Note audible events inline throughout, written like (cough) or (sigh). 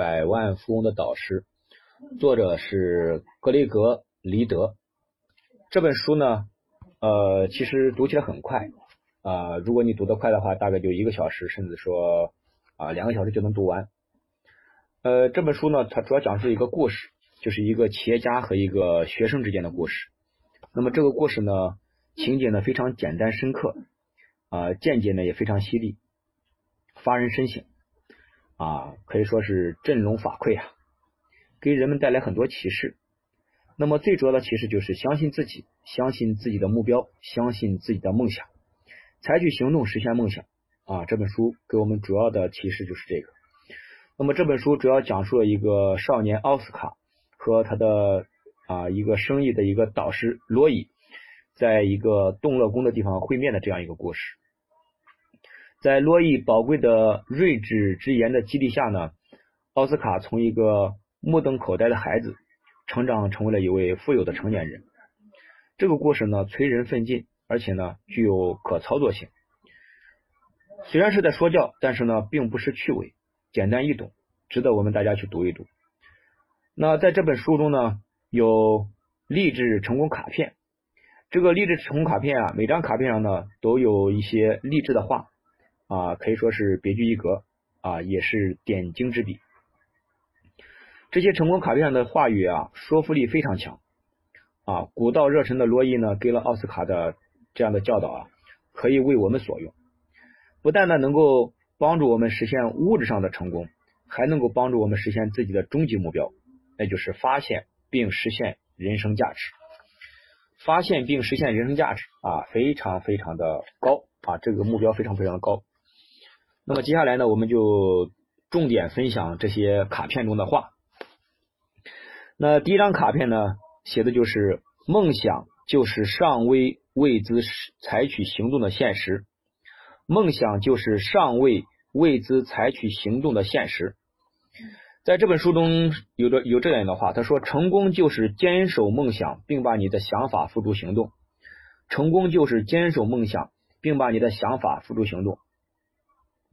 百万富翁的导师，作者是格雷格·黎德。这本书呢，呃，其实读起来很快啊，如果你读得快的话，大概就一个小时，甚至说啊两个小时就能读完。呃，这本书呢，它主要讲述一个故事，就是一个企业家和一个学生之间的故事。那么这个故事呢，情节呢非常简单深刻，啊，见解呢也非常犀利，发人深省。啊，可以说是振聋发聩啊，给人们带来很多启示。那么最主要的启示就是相信自己，相信自己的目标，相信自己的梦想，采取行动实现梦想。啊，这本书给我们主要的启示就是这个。那么这本书主要讲述了一个少年奥斯卡和他的啊一个生意的一个导师罗伊，在一个动乐宫的地方会面的这样一个故事。在罗伊宝贵的睿智之言的激励下呢，奥斯卡从一个目瞪口呆的孩子，成长成为了一位富有的成年人。这个故事呢，催人奋进，而且呢，具有可操作性。虽然是在说教，但是呢，并不失趣味，简单易懂，值得我们大家去读一读。那在这本书中呢，有励志成功卡片。这个励志成功卡片啊，每张卡片上呢，都有一些励志的话。啊，可以说是别具一格啊，也是点睛之笔。这些成功卡片上的话语啊，说服力非常强啊。古道热忱的罗伊呢，给了奥斯卡的这样的教导啊，可以为我们所用。不但呢能够帮助我们实现物质上的成功，还能够帮助我们实现自己的终极目标，那就是发现并实现人生价值。发现并实现人生价值啊，非常非常的高啊，这个目标非常非常的高。那么接下来呢，我们就重点分享这些卡片中的话。那第一张卡片呢，写的就是梦想就是尚未为之采取行动的现实。梦想就是尚未为之采取行动的现实。在这本书中有着有这样的话，他说：“成功就是坚守梦想，并把你的想法付诸行动。成功就是坚守梦想，并把你的想法付诸行动。”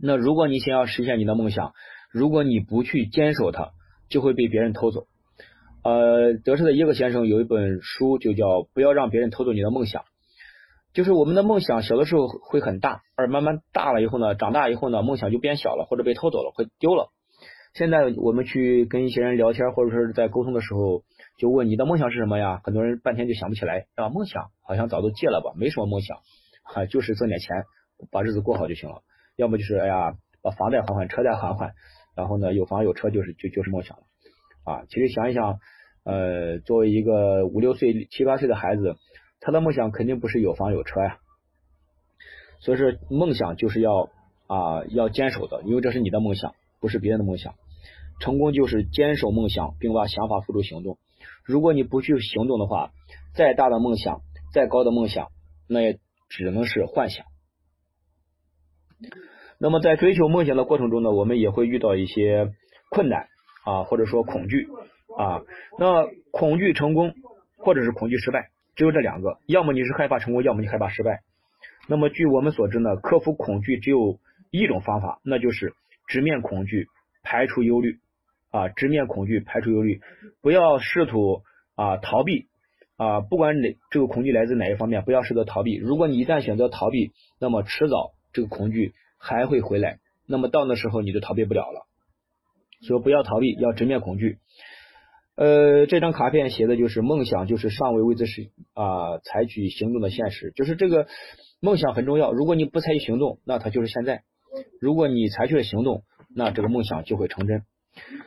那如果你想要实现你的梦想，如果你不去坚守它，就会被别人偷走。呃，德士的耶格先生有一本书，就叫《不要让别人偷走你的梦想》。就是我们的梦想小的时候会很大，而慢慢大了以后呢，长大以后呢，梦想就变小了，或者被偷走了，会丢了。现在我们去跟一些人聊天，或者说是在沟通的时候，就问你的梦想是什么呀？很多人半天就想不起来，啊？梦想好像早都戒了吧，没什么梦想，哈，就是挣点钱，把日子过好就行了。要么就是哎呀，把房贷还还，车贷还还，然后呢，有房有车就是就就是梦想了啊。其实想一想，呃，作为一个五六岁、七八岁的孩子，他的梦想肯定不是有房有车呀。所以说，梦想就是要啊要坚守的，因为这是你的梦想，不是别人的梦想。成功就是坚守梦想，并把想法付诸行动。如果你不去行动的话，再大的梦想，再高的梦想，那也只能是幻想。那么在追求梦想的过程中呢，我们也会遇到一些困难啊，或者说恐惧啊。那恐惧成功，或者是恐惧失败，只有这两个，要么你是害怕成功，要么你害怕失败。那么据我们所知呢，克服恐惧只有一种方法，那就是直面恐惧，排除忧虑啊，直面恐惧，排除忧虑，不要试图啊逃避啊，不管哪这个恐惧来自哪一方面，不要试图逃避。如果你一旦选择逃避，那么迟早这个恐惧。还会回来，那么到那时候你就逃避不了了。所以不要逃避，要直面恐惧。呃，这张卡片写的就是梦想，就是尚未为之是啊采取行动的现实，就是这个梦想很重要。如果你不采取行动，那它就是现在；如果你采取了行动，那这个梦想就会成真。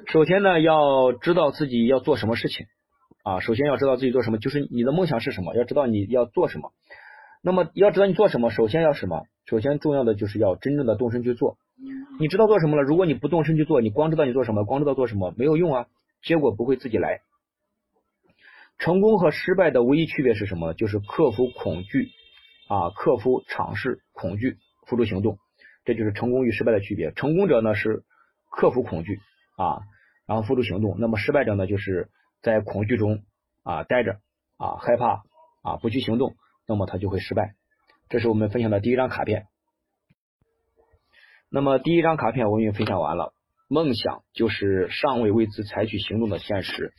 首先呢，要知道自己要做什么事情啊。首先要知道自己做什么，就是你的梦想是什么，要知道你要做什么。那么要知道你做什么，首先要什么？首先重要的就是要真正的动身去做。你知道做什么了？如果你不动身去做，你光知道你做什么，光知道做什么没有用啊，结果不会自己来。成功和失败的唯一区别是什么？就是克服恐惧啊，克服尝试恐惧，付诸行动，这就是成功与失败的区别。成功者呢是克服恐惧啊，然后付诸行动；那么失败者呢就是在恐惧中啊待着啊害怕啊不去行动。那么他就会失败。这是我们分享的第一张卡片。那么第一张卡片我已经分享完了。梦想就是尚未为之采取行动的现实。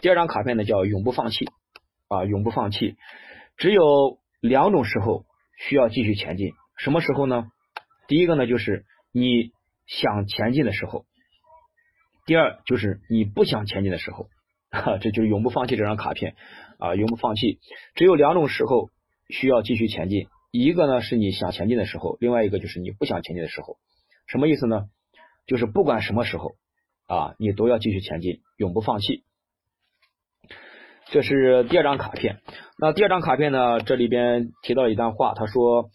第二张卡片呢叫永不放弃啊，永不放弃。只有两种时候需要继续前进，什么时候呢？第一个呢就是你想前进的时候，第二就是你不想前进的时候，哈，(laughs) 这就是永不放弃这张卡片啊，永不放弃。只有两种时候需要继续前进，一个呢是你想前进的时候，另外一个就是你不想前进的时候。什么意思呢？就是不管什么时候啊，你都要继续前进，永不放弃。这是第二张卡片。那第二张卡片呢？这里边提到一段话，他说：“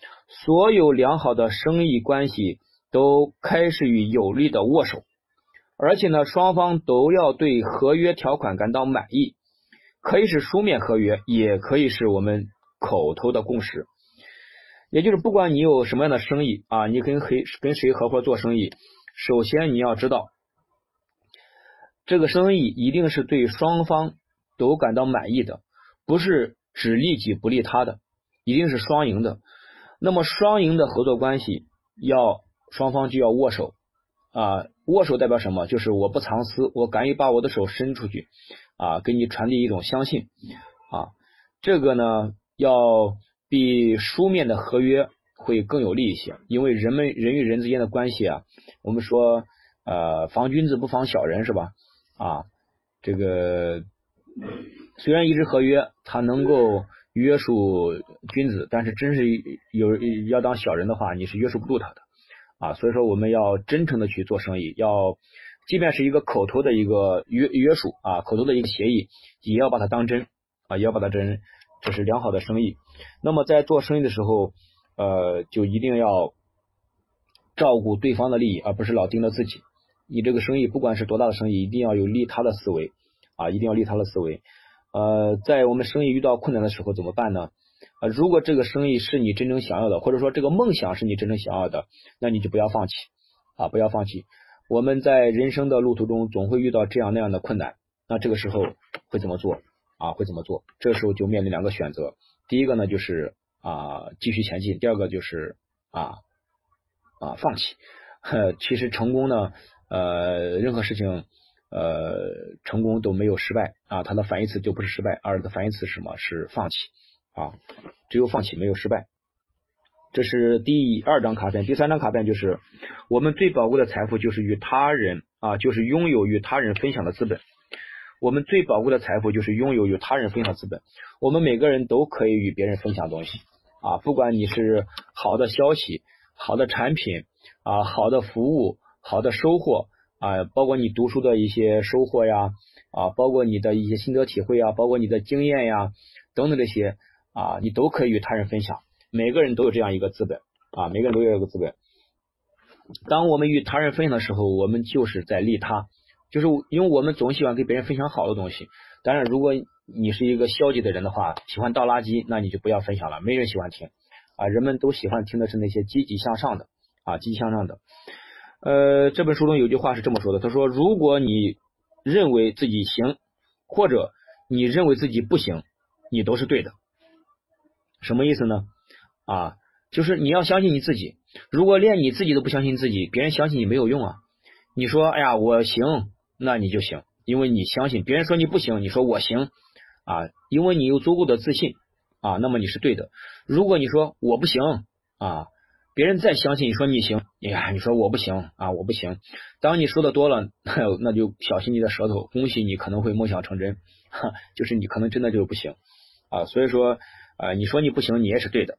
所有良好的生意关系都开始于有力的握手，而且呢，双方都要对合约条款感到满意，可以是书面合约，也可以是我们口头的共识。也就是不管你有什么样的生意啊，你跟谁跟谁合伙做生意，首先你要知道，这个生意一定是对双方。”都感到满意的，不是只利己不利他的，一定是双赢的。那么双赢的合作关系，要双方就要握手啊，握手代表什么？就是我不藏私，我敢于把我的手伸出去啊，给你传递一种相信啊。这个呢，要比书面的合约会更有利一些，因为人们人与人之间的关系啊，我们说呃，防君子不防小人是吧？啊，这个。虽然一纸合约它能够约束君子，但是真是有要当小人的话，你是约束不住他的啊。所以说我们要真诚的去做生意，要即便是一个口头的一个约约束啊，口头的一个协议，也要把它当真啊，也要把它真，这是良好的生意。那么在做生意的时候，呃，就一定要照顾对方的利益，而不是老盯着自己。你这个生意不管是多大的生意，一定要有利他的思维。啊，一定要利他的思维。呃，在我们生意遇到困难的时候怎么办呢？啊，如果这个生意是你真正想要的，或者说这个梦想是你真正想要的，那你就不要放弃啊，不要放弃。我们在人生的路途中总会遇到这样那样的困难，那这个时候会怎么做啊？会怎么做？这时候就面临两个选择，第一个呢就是啊继续前进，第二个就是啊啊放弃。呵 (laughs) 其实成功呢，呃，任何事情。呃，成功都没有失败啊，它的反义词就不是失败，而的反义词是什么？是放弃啊，只有放弃没有失败。这是第二张卡片，第三张卡片就是我们最宝贵的财富就是与他人啊，就是拥有与他人分享的资本。我们最宝贵的财富就是拥有与他人分享资本。我们每个人都可以与别人分享东西啊，不管你是好的消息、好的产品啊、好的服务、好的收获。啊，包括你读书的一些收获呀，啊，包括你的一些心得体会呀，包括你的经验呀，等等这些啊，你都可以与他人分享。每个人都有这样一个资本啊，每个人都有一个资本。当我们与他人分享的时候，我们就是在利他，就是因为我们总喜欢给别人分享好的东西。当然，如果你是一个消极的人的话，喜欢倒垃圾，那你就不要分享了，没人喜欢听啊。人们都喜欢听的是那些积极向上的啊，积极向上的。呃，这本书中有句话是这么说的，他说：“如果你认为自己行，或者你认为自己不行，你都是对的。”什么意思呢？啊，就是你要相信你自己。如果连你自己都不相信自己，别人相信你没有用啊。你说：“哎呀，我行，那你就行，因为你相信。别人说你不行，你说我行啊，因为你有足够的自信啊，那么你是对的。如果你说我不行啊。”别人再相信你说你行，哎呀，你说我不行啊，我不行。当你说的多了，(laughs) 那就小心你的舌头。恭喜你可能会梦想成真，哈，(laughs) 就是你可能真的就是不行啊。所以说啊，你说你不行，你也是对的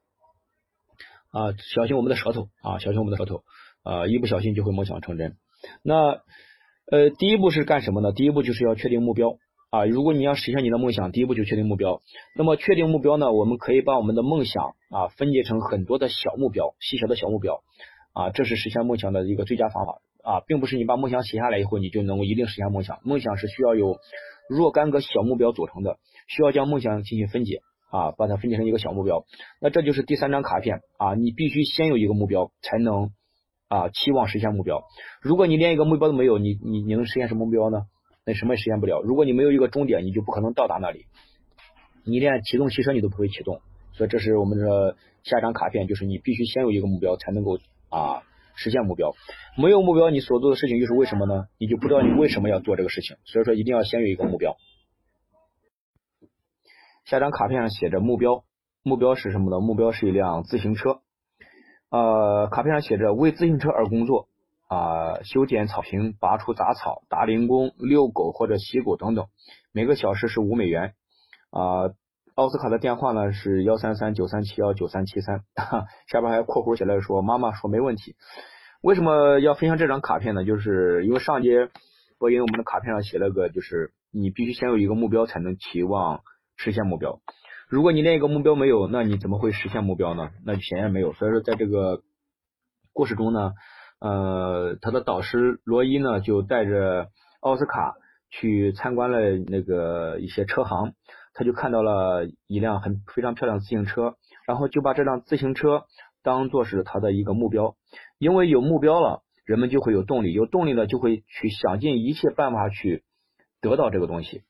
啊。小心我们的舌头啊，小心我们的舌头啊，一不小心就会梦想成真。那呃，第一步是干什么呢？第一步就是要确定目标。啊，如果你要实现你的梦想，第一步就确定目标。那么确定目标呢？我们可以把我们的梦想啊分解成很多的小目标，细小的小目标啊，这是实现梦想的一个最佳方法啊，并不是你把梦想写下来以后你就能够一定实现梦想。梦想是需要有若干个小目标组成的，需要将梦想进行分解啊，把它分解成一个小目标。那这就是第三张卡片啊，你必须先有一个目标，才能啊期望实现目标。如果你连一个目标都没有，你你你能实现什么目标呢？那什么也实现不了。如果你没有一个终点，你就不可能到达那里。你连启动汽车你都不会启动，所以这是我们的下一张卡片，就是你必须先有一个目标，才能够啊实现目标。没有目标，你所做的事情又是为什么呢？你就不知道你为什么要做这个事情。所以说，一定要先有一个目标。下张卡片上写着目标，目标是什么呢？目标是一辆自行车。呃，卡片上写着为自行车而工作啊，修剪草坪、拔除杂草、打零工、遛狗或者洗狗等等，每个小时是五美元啊。奥斯卡的电话呢是幺三三九三七幺九三七三，下边还括弧写了说妈妈说没问题。为什么要分享这张卡片呢？就是因为上节播音我们的卡片上写了个，就是你必须先有一个目标才能期望实现目标。如果你连一个目标没有，那你怎么会实现目标呢？那就显然没有。所以说，在这个故事中呢，呃，他的导师罗伊呢就带着奥斯卡去参观了那个一些车行，他就看到了一辆很非常漂亮的自行车，然后就把这辆自行车当做是他的一个目标，因为有目标了，人们就会有动力，有动力了就会去想尽一切办法去得到这个东西。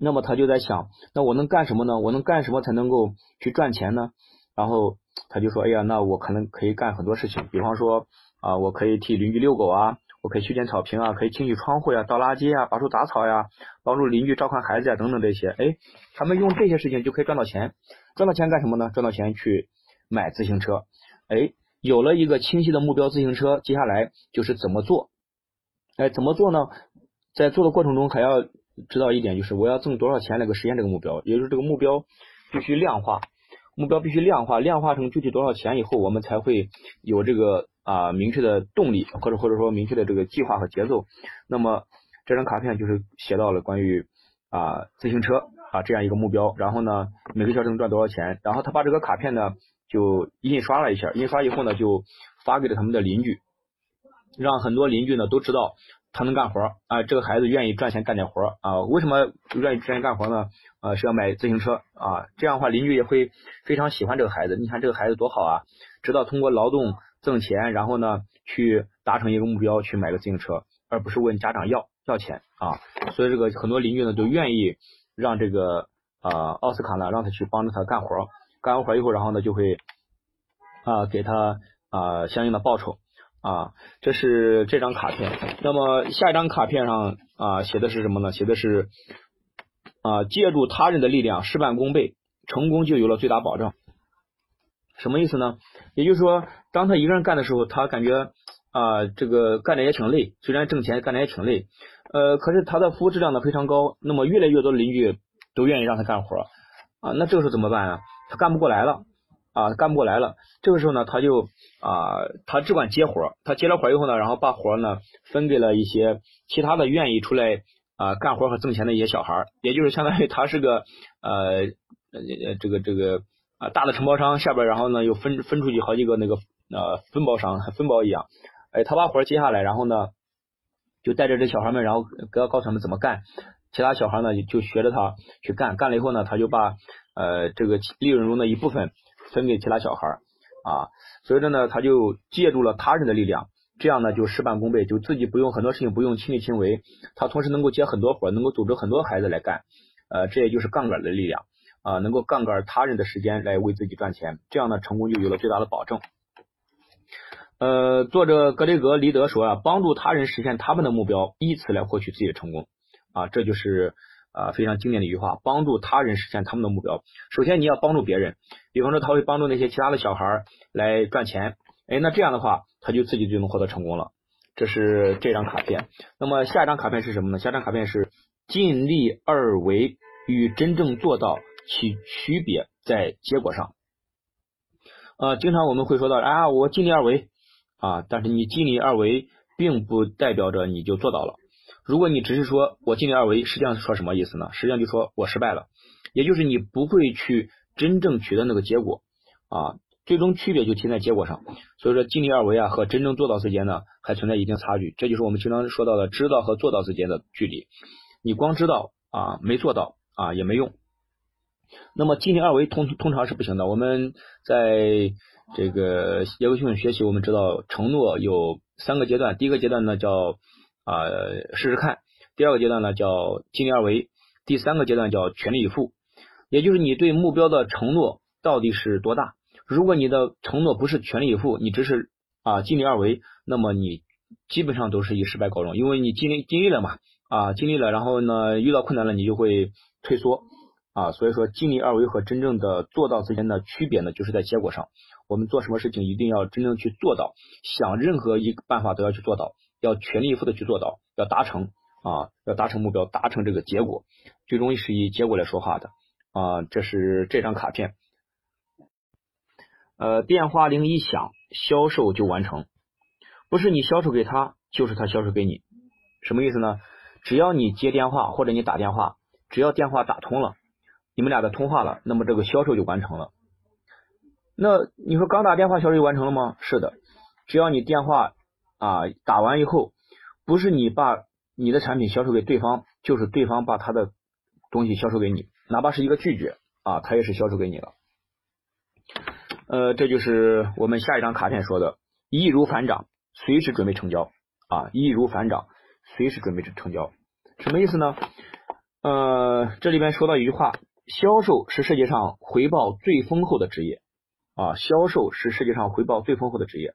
那么他就在想，那我能干什么呢？我能干什么才能够去赚钱呢？然后他就说，哎呀，那我可能可以干很多事情，比方说啊，我可以替邻居遛狗啊，我可以修剪草坪啊，可以清洗窗户呀，倒垃圾啊，拔除杂草呀，帮助邻居照看孩子呀，等等这些。哎，他们用这些事情就可以赚到钱，赚到钱干什么呢？赚到钱去买自行车。哎，有了一个清晰的目标，自行车，接下来就是怎么做？哎，怎么做呢？在做的过程中还要。知道一点就是我要挣多少钱来个实现这个目标，也就是这个目标必须量化，目标必须量化，量化成具体多少钱以后，我们才会有这个啊明确的动力，或者或者说明确的这个计划和节奏。那么这张卡片就是写到了关于啊自行车啊这样一个目标，然后呢每个小时能赚多少钱，然后他把这个卡片呢就印刷了一下，印刷以后呢就发给了他们的邻居，让很多邻居呢都知道。他能干活啊，这个孩子愿意赚钱干点活啊。为什么愿意赚钱干活呢？呃，是要买自行车啊。这样的话，邻居也会非常喜欢这个孩子。你看这个孩子多好啊，知道通过劳动挣钱，然后呢去达成一个目标，去买个自行车，而不是问家长要要钱啊。所以这个很多邻居呢都愿意让这个啊奥斯卡呢让他去帮着他干活，干完活以后，然后呢就会啊给他啊相应的报酬。啊，这是这张卡片。那么下一张卡片上啊写的是什么呢？写的是啊借助他人的力量，事半功倍，成功就有了最大保障。什么意思呢？也就是说，当他一个人干的时候，他感觉啊这个干的也挺累，虽然挣钱干的也挺累，呃，可是他的服务质量呢非常高。那么越来越多的邻居都愿意让他干活啊，那这个时候怎么办啊？他干不过来了。啊，干不过来了。这个时候呢，他就啊，他只管接活他接了活以后呢，然后把活呢分给了一些其他的愿意出来啊干活和挣钱的一些小孩儿也就是相当于他是个呃呃这个这个啊大的承包商下边，然后呢又分分出去好几个那个呃分包商，分包一样。哎，他把活接下来，然后呢就带着这小孩们，然后告告诉他们怎么干。其他小孩呢就学着他去干，干了以后呢，他就把呃这个利润中的一部分。分给其他小孩啊，所以说呢，他就借助了他人的力量，这样呢就事半功倍，就自己不用很多事情不用亲力亲为，他同时能够接很多活，能够组织很多孩子来干，呃，这也就是杠杆的力量啊，能够杠杆他人的时间来为自己赚钱，这样呢成功就有了最大的保证。呃，作者格雷格·黎德说啊，帮助他人实现他们的目标，以此来获取自己的成功啊，这就是。啊，非常经典的一句话，帮助他人实现他们的目标。首先你要帮助别人，比方说他会帮助那些其他的小孩来赚钱，哎，那这样的话他就自己就能获得成功了。这是这张卡片。那么下一张卡片是什么呢？下张卡片是尽力而为与真正做到其区别在结果上。呃，经常我们会说到啊，我尽力而为啊，但是你尽力而为并不代表着你就做到了。如果你只是说我尽力而为，实际上是说什么意思呢？实际上就说我失败了，也就是你不会去真正取得那个结果啊，最终区别就体现在结果上。所以说尽力而为啊和真正做到之间呢还存在一定差距，这就是我们经常说到的知道和做到之间的距离。你光知道啊没做到啊也没用。那么尽力而为通通常是不行的。我们在这个业务训练学习，我们知道承诺有三个阶段，第一个阶段呢叫。啊，试试看。第二个阶段呢叫尽力而为，第三个阶段叫全力以赴。也就是你对目标的承诺到底是多大？如果你的承诺不是全力以赴，你只是啊，尽力而为，那么你基本上都是以失败告终，因为你尽力尽力了嘛，啊，尽力了，然后呢，遇到困难了，你就会退缩，啊，所以说尽力而为和真正的做到之间的区别呢，就是在结果上，我们做什么事情一定要真正去做到，想任何一个办法都要去做到，要全力以赴的去做到，要达成，啊，要达成目标，达成这个结果，最终是以结果来说话的，啊，这是这张卡片。呃，电话铃一响，销售就完成，不是你销售给他，就是他销售给你，什么意思呢？只要你接电话或者你打电话，只要电话打通了，你们俩的通话了，那么这个销售就完成了。那你说刚打电话销售就完成了吗？是的，只要你电话啊打完以后，不是你把你的产品销售给对方，就是对方把他的东西销售给你，哪怕是一个拒绝啊，他也是销售给你了。呃，这就是我们下一张卡片说的，易如反掌，随时准备成交啊，易如反掌，随时准备成交，什么意思呢？呃，这里边说到一句话，销售是世界上回报最丰厚的职业啊，销售是世界上回报最丰厚的职业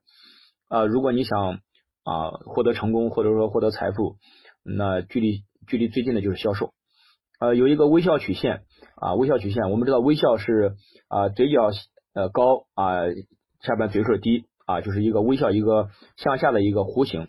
啊，如果你想啊获得成功或者说获得财富，那距离距离最近的就是销售，呃，有一个微笑曲线啊，微笑曲线，我们知道微笑是啊嘴角。呃，高啊，下边嘴唇低啊，就是一个微笑，一个向下的一个弧形，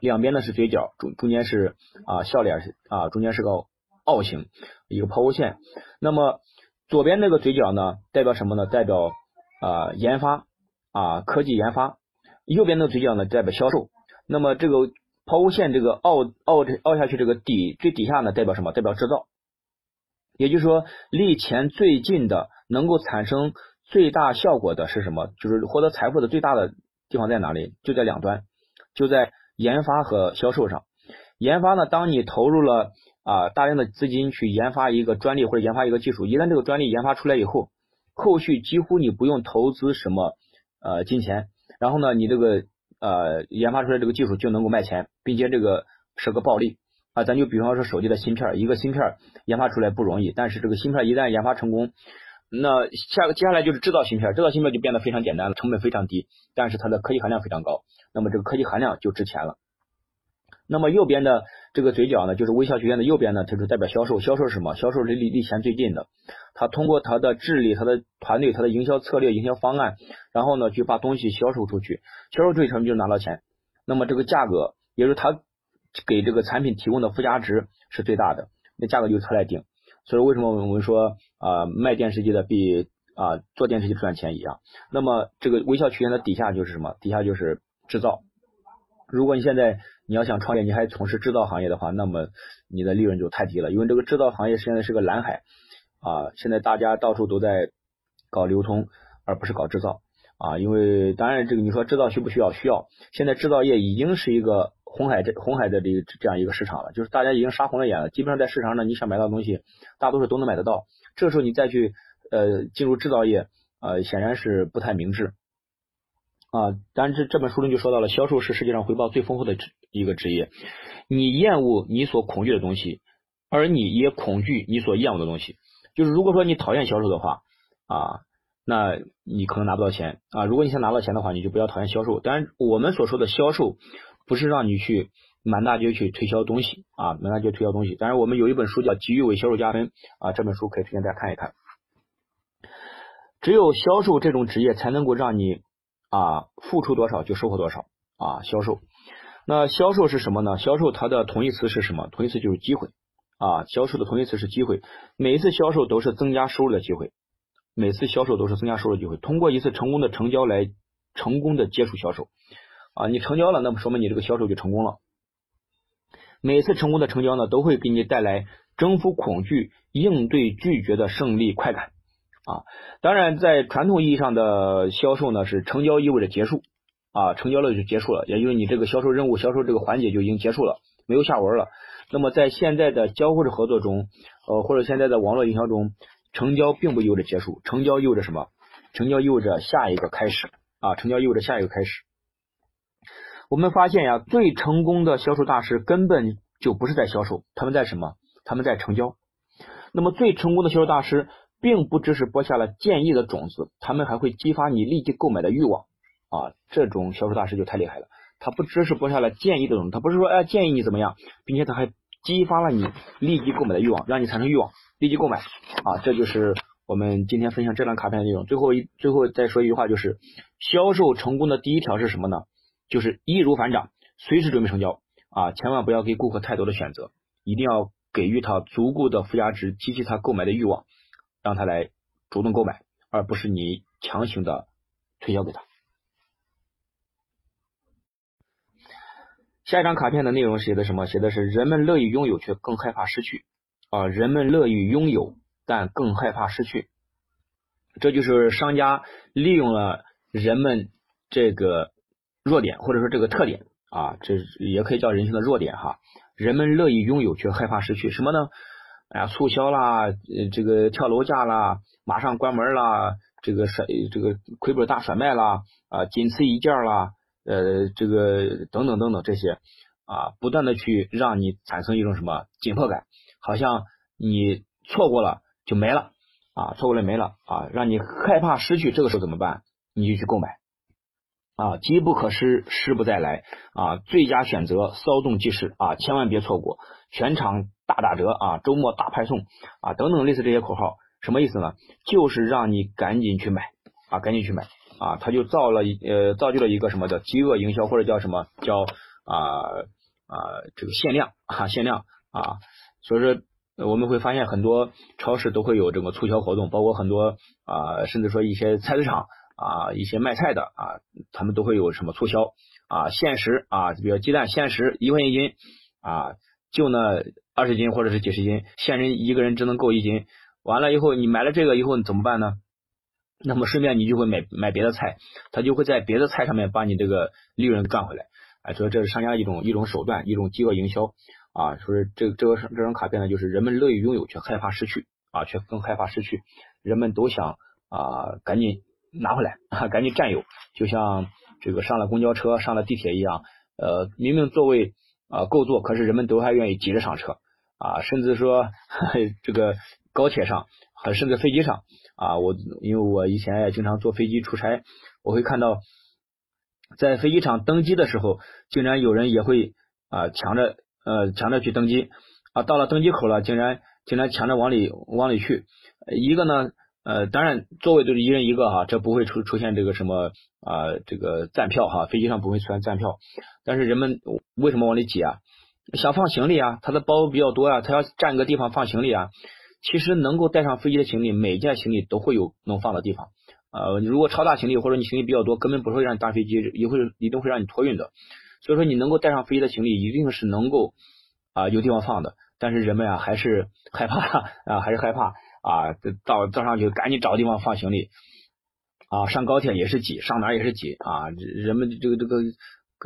两边呢是嘴角，中中间是啊笑脸啊，中间是个凹形，一个抛物线。那么左边那个嘴角呢，代表什么呢？代表啊研发啊科技研发。右边的嘴角呢，代表销售。那么这个抛物线这个凹凹凹下去这个底最底下呢，代表什么？代表制造。也就是说，离钱最近的能够产生。最大效果的是什么？就是获得财富的最大的地方在哪里？就在两端，就在研发和销售上。研发呢，当你投入了啊大量的资金去研发一个专利或者研发一个技术，一旦这个专利研发出来以后，后续几乎你不用投资什么呃金钱，然后呢，你这个呃研发出来这个技术就能够卖钱，并且这个是个暴利啊。咱就比方说手机的芯片，一个芯片研发出来不容易，但是这个芯片一旦研发成功。那下个接下来就是制造芯片，制造芯片就变得非常简单了，成本非常低，但是它的科技含量非常高，那么这个科技含量就值钱了。那么右边的这个嘴角呢，就是微笑学院的右边呢，它是代表销售，销售是什么？销售是离离钱最近的，他通过他的智力、他的团队、他的营销策略、营销方案，然后呢，去把东西销售出去，销售出去成就拿到钱，那么这个价格，也就是他给这个产品提供的附加值是最大的，那价格就是他来定。所以为什么我们说啊卖电视机的比啊做电视机赚钱一样？那么这个微笑曲线的底下就是什么？底下就是制造。如果你现在你要想创业，你还从事制造行业的话，那么你的利润就太低了，因为这个制造行业现在是个蓝海啊，现在大家到处都在搞流通，而不是搞制造啊。因为当然这个你说制造需不需要？需要。现在制造业已经是一个。红海这红海的这这样一个市场了，就是大家已经杀红了眼了，基本上在市场上你想买到东西，大多数都能买得到。这时候你再去呃进入制造业，呃显然是不太明智啊。当然这这本书中就说到了，销售是世界上回报最丰厚的一个职业。你厌恶你所恐惧的东西，而你也恐惧你所厌恶的东西。就是如果说你讨厌销售的话啊，那你可能拿不到钱啊。如果你想拿到钱的话，你就不要讨厌销售。当然我们所说的销售。不是让你去满大街去推销东西啊，满大街推销东西。当然，我们有一本书叫《给予为销售加分》啊，这本书可以推荐大家看一看。只有销售这种职业才能够让你啊付出多少就收获多少啊。销售，那销售是什么呢？销售它的同义词是什么？同义词就是机会啊。销售的同义词是机会，每一次销售都是增加收入的机会，每次销售都是增加收入的机会。通过一次成功的成交来成功的接触销售。啊，你成交了，那么说明你这个销售就成功了。每次成功的成交呢，都会给你带来征服恐惧、应对拒绝的胜利快感。啊，当然，在传统意义上的销售呢，是成交意味着结束。啊，成交了就结束了，也就是你这个销售任务、销售这个环节就已经结束了，没有下文了。那么在现在的交互式合作中，呃，或者现在的网络营销中，成交并不意味着结束，成交意味着什么？成交意味着下一个开始。啊，成交意味着下一个开始。我们发现呀，最成功的销售大师根本就不是在销售，他们在什么？他们在成交。那么最成功的销售大师，并不只是播下了建议的种子，他们还会激发你立即购买的欲望啊，这种销售大师就太厉害了。他不只是播下了建议这种，他不是说哎建议你怎么样，并且他还激发了你立即购买的欲望，让你产生欲望，立即购买啊。这就是我们今天分享这张卡片的内容。最后一最后再说一句话，就是销售成功的第一条是什么呢？就是易如反掌，随时准备成交啊！千万不要给顾客太多的选择，一定要给予他足够的附加值，激起他购买的欲望，让他来主动购买，而不是你强行的推销给他。下一张卡片的内容写的什么？写的是人们乐意拥有，却更害怕失去啊！人们乐意拥有，但更害怕失去。这就是商家利用了人们这个弱点，或者说这个特点啊，这也可以叫人性的弱点哈。人们乐意拥有，却害怕失去什么呢？哎呀，促销啦，这个跳楼价啦，马上关门啦，这个甩这个亏本大甩卖啦，啊，仅此一件啦。呃，这个等等等等这些啊，不断的去让你产生一种什么紧迫感，好像你错过了就没了啊，错过了没了啊，让你害怕失去。这个时候怎么办？你就去购买啊，机不可失，失不再来啊，最佳选择，稍纵即逝啊，千万别错过，全场大打折啊，周末大派送啊，等等类似这些口号，什么意思呢？就是让你赶紧去买啊，赶紧去买。啊，他就造了呃造就了一个什么叫饥饿营销，或者叫什么叫啊啊这个限量啊限量啊，所以说我们会发现很多超市都会有这个促销活动，包括很多啊甚至说一些菜市场啊一些卖菜的啊，他们都会有什么促销啊限时啊，比如鸡蛋限时一块钱一斤啊，就那二十斤或者是几十斤，限人一个人只能够一斤，完了以后你买了这个以后你怎么办呢？那么顺便你就会买买别的菜，他就会在别的菜上面把你这个利润赚回来，哎，所以这是商家一种一种手段，一种饥饿营销啊。说是这这个这张卡片呢，就是人们乐意拥有却害怕失去啊，却更害怕失去，人们都想啊赶紧拿回来啊，(laughs) 赶紧占有，就像这个上了公交车、上了地铁一样，呃，明明座位啊够坐，可是人们都还愿意挤着上车啊，甚至说 (laughs) 这个高铁上，甚至飞机上。啊，我因为我以前也经常坐飞机出差，我会看到在飞机场登机的时候，竟然有人也会啊抢着呃抢着去登机啊，到了登机口了，竟然竟然抢着往里往里去。一个呢呃，当然座位都是一人一个哈，这不会出出现这个什么啊这个站票哈，飞机上不会出现站票，但是人们为什么往里挤啊？想放行李啊，他的包比较多啊，他要占个地方放行李啊。其实能够带上飞机的行李，每件行李都会有能放的地方。呃，如果超大行李或者你行李比较多，根本不会让你搭飞机，也会一定会让你托运的。所以说，你能够带上飞机的行李，一定是能够啊有地方放的。但是人们啊还是害怕啊，还是害怕啊，到到上去赶紧找地方放行李啊。上高铁也是挤，上哪也是挤啊。人们这个这个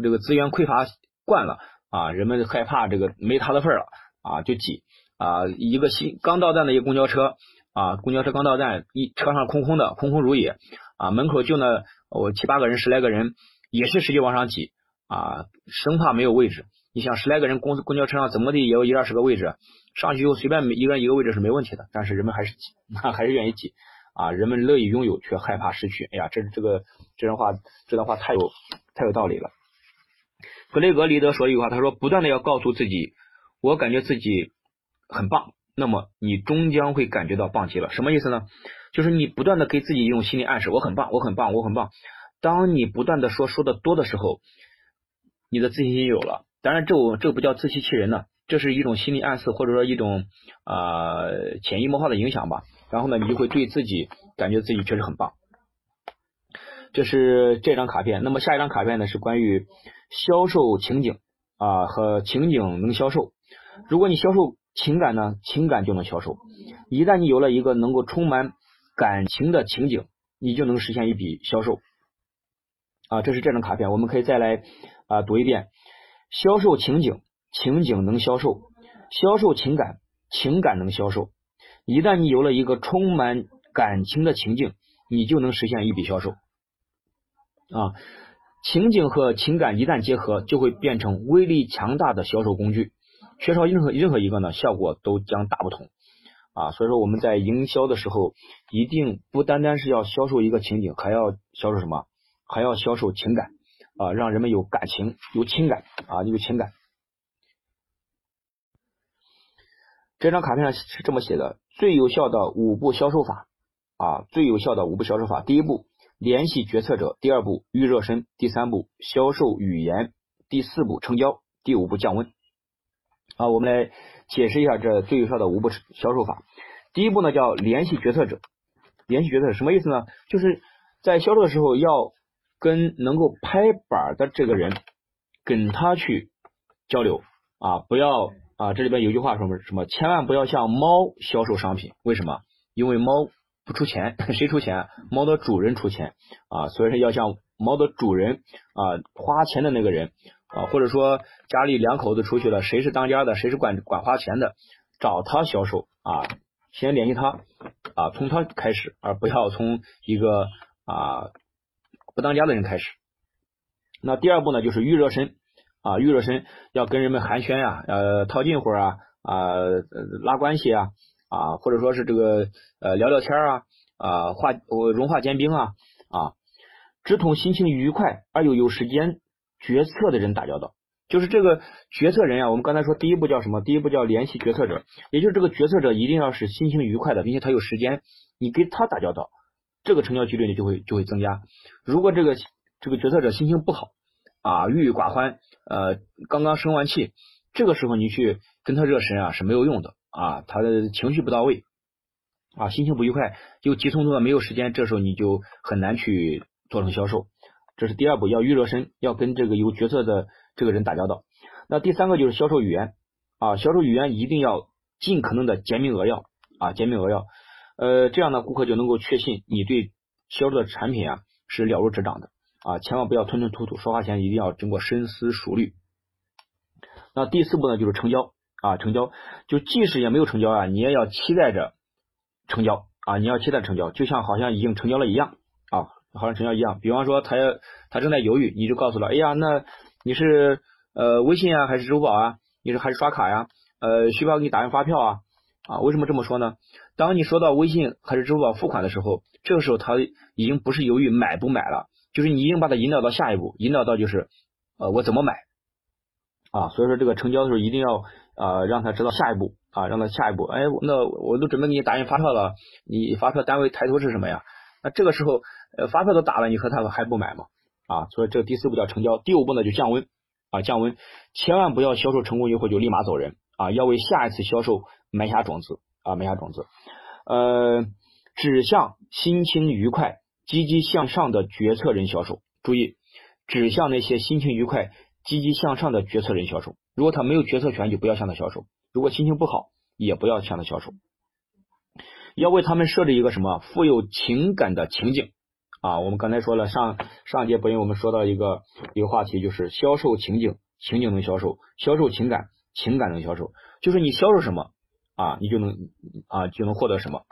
这个资源匮乏惯了啊，人们害怕这个没他的份了啊，就挤。啊，一个新刚到站的一个公交车啊，公交车刚到站，一车上空空的，空空如也啊，门口就那我七八个人，十来个人，也是使劲往上挤啊，生怕没有位置。你想十来个人公公交车上怎么的也有一二十个位置，上去以后随便一个人一个位置是没问题的，但是人们还是挤，(laughs) 还是愿意挤啊，人们乐意拥有却害怕失去。哎呀，这这个这段话这段话太有太有道理了。格雷格里德说一句话，他说不断的要告诉自己，我感觉自己。很棒，那么你终将会感觉到棒极了。什么意思呢？就是你不断的给自己一种心理暗示，我很棒，我很棒，我很棒。当你不断的说说的多的时候，你的自信心有了。当然，这我这不叫自欺欺人呢，这是一种心理暗示，或者说一种啊潜移默化的影响吧。然后呢，你就会对自己感觉自己确实很棒。这是这张卡片。那么下一张卡片呢，是关于销售情景啊和情景能销售。如果你销售。情感呢？情感就能销售。一旦你有了一个能够充满感情的情景，你就能实现一笔销售。啊，这是这张卡片，我们可以再来啊读一遍：销售情景，情景能销售；销售情感，情感能销售。一旦你有了一个充满感情的情境，你就能实现一笔销售。啊，情景和情感一旦结合，就会变成威力强大的销售工具。缺少任何任何一个呢，效果都将大不同啊！所以说我们在营销的时候，一定不单单是要销售一个情景，还要销售什么还要销售情感啊，让人们有感情、有情感啊，有情感。这张卡片上是这么写的：最有效的五步销售法啊，最有效的五步销售法。第一步，联系决策者；第二步，预热身；第三步，销售语言；第四步，成交；第五步，降温。啊，我们来解释一下这最有效的五步销售法。第一步呢，叫联系决策者。联系决策者什么意思呢？就是在销售的时候要跟能够拍板的这个人跟他去交流啊，不要。啊，这里边有句话说什么？什么？千万不要向猫销售商品，为什么？因为猫不出钱，(laughs) 谁出钱？猫的主人出钱啊，所以说要向猫的主人啊花钱的那个人啊，或者说家里两口子出去了，谁是当家的，谁是管管花钱的，找他销售啊，先联系他啊，从他开始，而不要从一个啊不当家的人开始。那第二步呢，就是预热身。啊，预热身要跟人们寒暄呀，呃，套近乎啊，啊，拉关系啊，啊，或者说是这个呃聊聊天啊，啊，化融化坚冰啊，啊，只同心情愉快而又有时间决策的人打交道，就是这个决策人啊，我们刚才说第一步叫什么？第一步叫联系决策者，也就是这个决策者一定要是心情愉快的，并且他有时间，你跟他打交道，这个成交几率呢就会就会增加。如果这个这个决策者心情不好，啊，郁郁寡欢，呃，刚刚生完气，这个时候你去跟他热身啊是没有用的啊，他的情绪不到位，啊，心情不愉快，又急匆匆的没有时间，这时候你就很难去做成销售。这是第二步，要预热身，要跟这个有决策的这个人打交道。那第三个就是销售语言啊，销售语言一定要尽可能的简明扼要啊，简明扼要，呃，这样呢，顾客就能够确信你对销售的产品啊是了如指掌的。啊，千万不要吞吞吐吐，说话前一定要经过深思熟虑。那第四步呢，就是成交啊，成交就即使也没有成交啊，你也要期待着成交啊，你要期待成交，就像好像已经成交了一样，好像成交一样。比方说他他正在犹豫，你就告诉了，哎呀，那你是呃微信啊，还是支付宝啊？你是还是刷卡呀？呃，需不需要给你打印发票啊？啊，为什么这么说呢？当你说到微信还是支付宝付款的时候，这个时候他已经不是犹豫买不买了。就是你已经把它引导到下一步，引导到就是呃我怎么买啊？所以说这个成交的时候一定要呃让他知道下一步啊，让他下一步。哎，那我都准备给你打印发票了，你发票单位抬头是什么呀？那这个时候呃发票都打了，你和他还不买吗？啊，所以这第四步叫成交，第五步呢就降温啊降温，千万不要销售成功以后就立马走人啊，要为下一次销售埋下种子啊埋下种子，呃，指向心情愉快。积极向上的决策人销售，注意指向那些心情愉快、积极向上的决策人销售。如果他没有决策权，就不要向他销售；如果心情不好，也不要向他销售。要为他们设置一个什么富有情感的情景啊？我们刚才说了，上上节播音我们说到一个一个话题，就是销售情景，情景能销售；销售情感，情感能销售。就是你销售什么啊，你就能啊就能获得什么。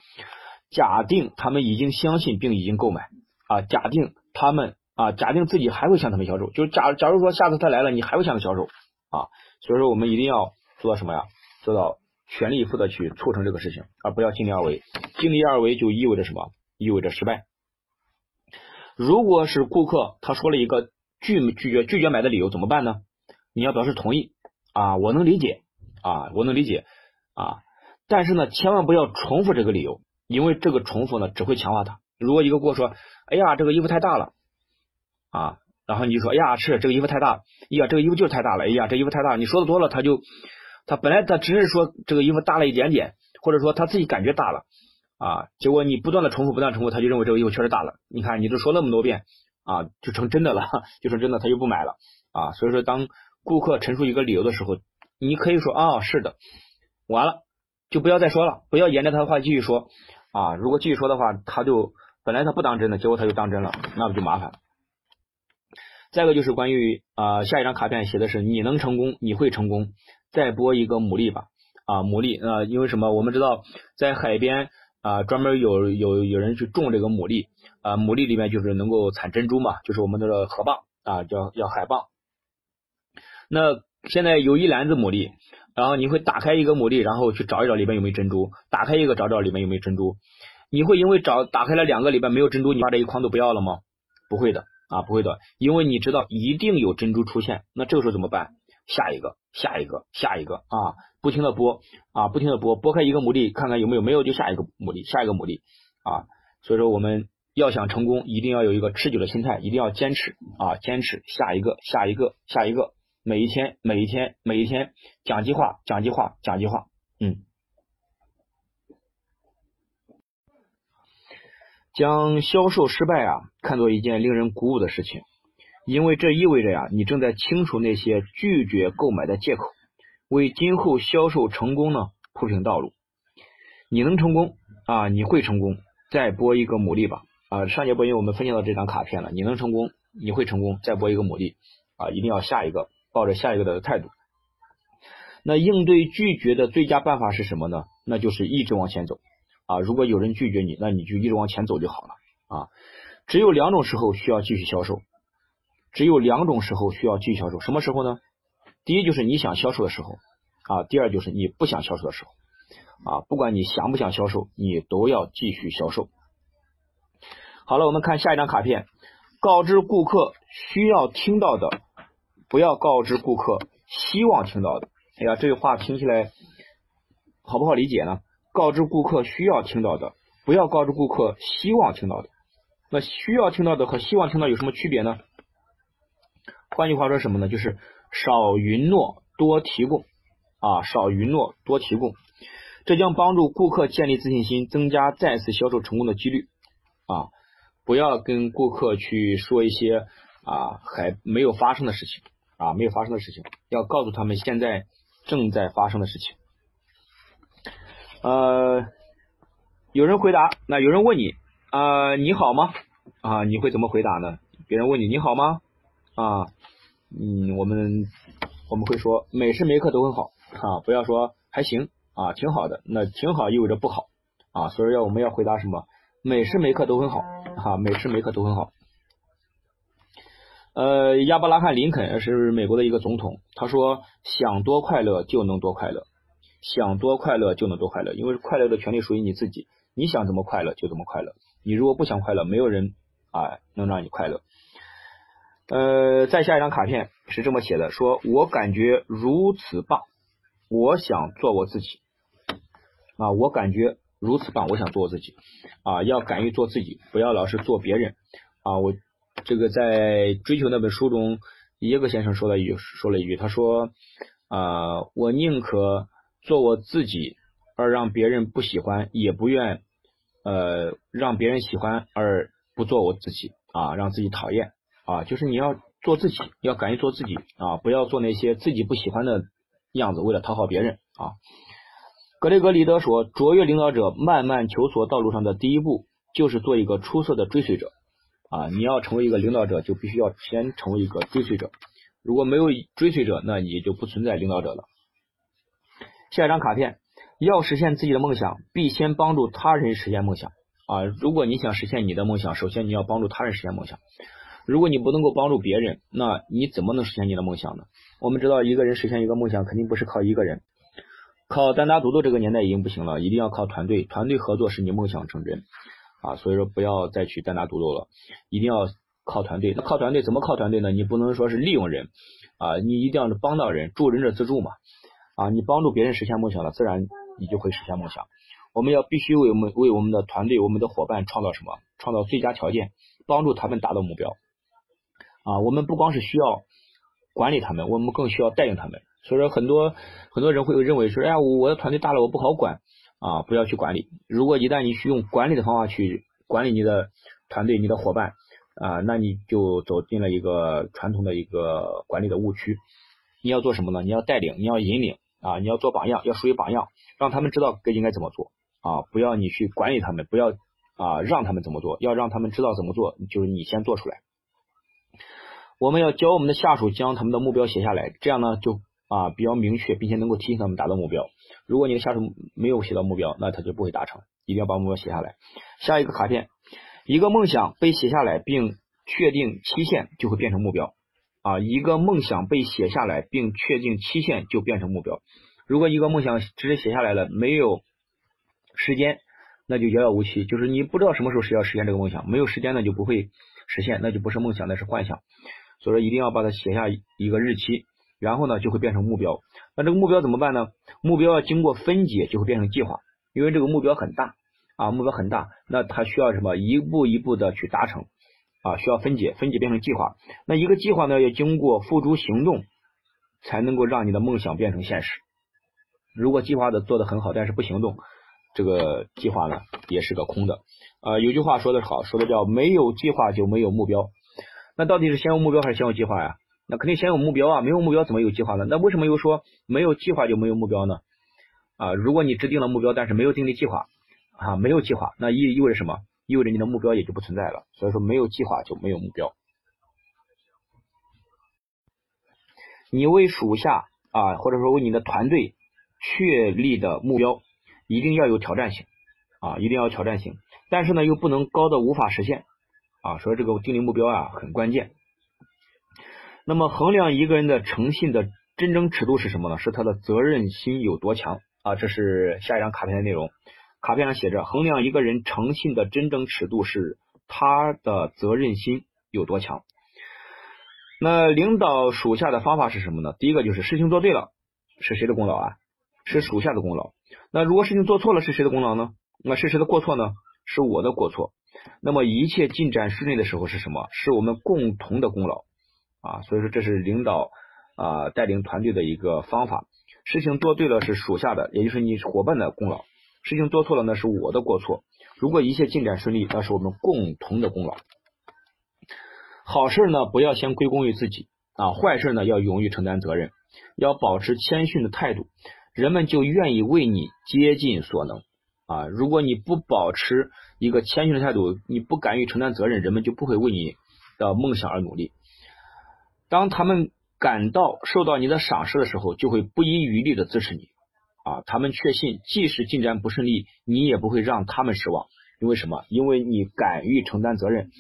假定他们已经相信并已经购买啊，假定他们啊，假定自己还会向他们销售，就是假假如说下次他来了，你还会向他销售啊，所以说我们一定要做到什么呀？做到全力以赴的去促成这个事情，而不要尽力而为。尽力而为就意味着什么？意味着失败。如果是顾客他说了一个拒拒绝拒绝买的理由怎么办呢？你要表示同意啊，我能理解啊，我能理解啊，但是呢，千万不要重复这个理由。因为这个重复呢，只会强化它。如果一个顾客说：“哎呀，这个衣服太大了啊！”然后你就说：“哎呀，是这个衣服太大，哎呀，这个衣服就是太大了，哎呀，这衣服太大。”你说的多了，他就他本来他只是说这个衣服大了一点点，或者说他自己感觉大了啊。结果你不断的重复，不断重复，他就认为这个衣服确实大了。你看，你都说那么多遍啊，就成真的了，(laughs) 就成真的，他就不买了啊。所以说，当顾客陈述一个理由的时候，你可以说：“啊，是的。”完了，就不要再说了，不要沿着他的话继续说。啊，如果继续说的话，他就本来他不当真的，结果他就当真了，那不就麻烦了。再一个就是关于啊，下一张卡片写的是你能成功，你会成功。再播一个牡蛎吧，啊，牡蛎啊，因为什么？我们知道在海边啊，专门有有有人去种这个牡蛎啊，牡蛎里面就是能够产珍珠嘛，就是我们的河蚌啊，叫叫海蚌。那现在有一篮子牡蛎。然后你会打开一个牡蛎，然后去找一找里面有没有珍珠。打开一个找找里面有没有珍珠。你会因为找打开了两个里边没有珍珠，你把这一筐都不要了吗？不会的啊，不会的，因为你知道一定有珍珠出现，那这个时候怎么办？下一个，下一个，下一个啊，不停的播啊，不停的播，播开一个牡蛎，看看有没有，没有就下一个牡蛎，下一个牡蛎啊。所以说我们要想成功，一定要有一个持久的心态，一定要坚持啊，坚持下一个，下一个，下一个，每一天，每一天，每一天讲计划，讲计划，讲计划，嗯。将销售失败啊看作一件令人鼓舞的事情。因为这意味着呀，你正在清除那些拒绝购买的借口，为今后销售成功呢铺平道路。你能成功啊，你会成功。再拨一个牡蛎吧啊，上节播音我们分享到这张卡片了。你能成功，你会成功。再拨一个牡蛎啊，一定要下一个，抱着下一个的态度。那应对拒绝的最佳办法是什么呢？那就是一直往前走啊。如果有人拒绝你，那你就一直往前走就好了啊。只有两种时候需要继续销售。只有两种时候需要继续销售，什么时候呢？第一就是你想销售的时候啊，第二就是你不想销售的时候啊。不管你想不想销售，你都要继续销售。好了，我们看下一张卡片，告知顾客需要听到的，不要告知顾客希望听到的。哎呀，这句话听起来好不好理解呢？告知顾客需要听到的，不要告知顾客希望听到的。那需要听到的和希望听到有什么区别呢？换句话说什么呢？就是少允诺，多提供啊，少允诺，多提供，这将帮助顾客建立自信心，增加再次销售成功的几率啊！不要跟顾客去说一些啊还没有发生的事情啊，没有发生的事情，要告诉他们现在正在发生的事情。呃，有人回答，那有人问你啊，你好吗？啊，你会怎么回答呢？别人问你你好吗？啊，嗯，我们我们会说每时每刻都很好啊，不要说还行啊，挺好的，那挺好意味着不好啊，所以要我们要回答什么？每时每刻都很好啊，每时每刻都很好。呃，亚伯拉罕林肯是美国的一个总统，他说想多快乐就能多快乐，想多快乐就能多快乐，因为快乐的权利属于你自己，你想怎么快乐就怎么快乐，你如果不想快乐，没有人啊能让你快乐。呃，再下一张卡片是这么写的：说我感觉如此棒，我想做我自己啊！我感觉如此棒，我想做我自己啊！要敢于做自己，不要老是做别人啊！我这个在追求那本书中，耶格先生说了一句，说了一句，他说啊，我宁可做我自己，而让别人不喜欢，也不愿呃让别人喜欢而不做我自己啊，让自己讨厌。啊，就是你要做自己，要敢于做自己啊，不要做那些自己不喜欢的样子，为了讨好别人啊。格雷格里德说，卓越领导者慢慢求索道路上的第一步，就是做一个出色的追随者啊。你要成为一个领导者，就必须要先成为一个追随者。如果没有追随者，那你就不存在领导者了。下一张卡片，要实现自己的梦想，必先帮助他人实现梦想啊。如果你想实现你的梦想，首先你要帮助他人实现梦想。如果你不能够帮助别人，那你怎么能实现你的梦想呢？我们知道，一个人实现一个梦想，肯定不是靠一个人，靠单打独斗这个年代已经不行了，一定要靠团队，团队合作使你梦想成真啊！所以说，不要再去单打独斗了，一定要靠团队。那靠团队怎么靠团队呢？你不能说是利用人啊，你一定要是帮到人，助人者自助嘛啊！你帮助别人实现梦想了，自然你就会实现梦想。我们要必须为我们为我们的团队、我们的伙伴创造什么？创造最佳条件，帮助他们达到目标。啊，我们不光是需要管理他们，我们更需要带领他们。所以说，很多很多人会认为说，哎呀，我的团队大了，我不好管啊，不要去管理。如果一旦你去用管理的方法去管理你的团队、你的伙伴啊，那你就走进了一个传统的一个管理的误区。你要做什么呢？你要带领，你要引领啊，你要做榜样，要树立榜样，让他们知道该应该怎么做啊。不要你去管理他们，不要啊让他们怎么做，要让他们知道怎么做，就是你先做出来。我们要教我们的下属将他们的目标写下来，这样呢就啊比较明确，并且能够提醒他们达到目标。如果你的下属没有写到目标，那他就不会达成。一定要把目标写下来。下一个卡片，一个梦想被写下来并确定期限，就会变成目标啊。一个梦想被写下来并确定期限，就变成目标。如果一个梦想只是写下来了，没有时间，那就遥遥无期。就是你不知道什么时候是要实现这个梦想，没有时间呢就不会实现，那就不是梦想，那是幻想。所以说一定要把它写下一个日期，然后呢就会变成目标。那这个目标怎么办呢？目标要经过分解，就会变成计划。因为这个目标很大啊，目标很大，那它需要什么？一步一步的去达成啊，需要分解，分解变成计划。那一个计划呢，要经过付诸行动，才能够让你的梦想变成现实。如果计划的做的很好，但是不行动，这个计划呢也是个空的。啊，有句话说的好，说的叫没有计划就没有目标。那到底是先有目标还是先有计划呀？那肯定先有目标啊，没有目标怎么有计划呢？那为什么又说没有计划就没有目标呢？啊，如果你制定了目标，但是没有定立计划，啊，没有计划，那意意味着什么？意味着你的目标也就不存在了。所以说，没有计划就没有目标。你为属下啊，或者说为你的团队确立的目标，一定要有挑战性啊，一定要有挑战性。但是呢，又不能高的无法实现啊。所以这个定立目标啊，很关键。那么，衡量一个人的诚信的真正尺度是什么呢？是他的责任心有多强。啊，这是下一张卡片的内容。卡片上写着，衡量一个人诚信的真正尺度是他的责任心有多强。那领导属下的方法是什么呢？第一个就是事情做对了，是谁的功劳啊？是属下的功劳。那如果事情做错了，是谁的功劳呢？那是谁的过错呢？是我的过错。那么一切进展顺利的时候是什么？是我们共同的功劳啊。所以说，这是领导啊带领团队的一个方法。事情做对了是属下的，也就是你伙伴的功劳；事情做错了，那是我的过错。如果一切进展顺利，那是我们共同的功劳。好事呢，不要先归功于自己啊；坏事呢，要勇于承担责任，要保持谦逊的态度，人们就愿意为你竭尽所能啊。如果你不保持一个谦逊的态度，你不敢于承担责任，人们就不会为你的梦想而努力。当他们。感到受到你的赏识的时候，就会不遗余力的支持你啊！他们确信，即使进展不顺利，你也不会让他们失望。因为什么？因为你敢于承担责任，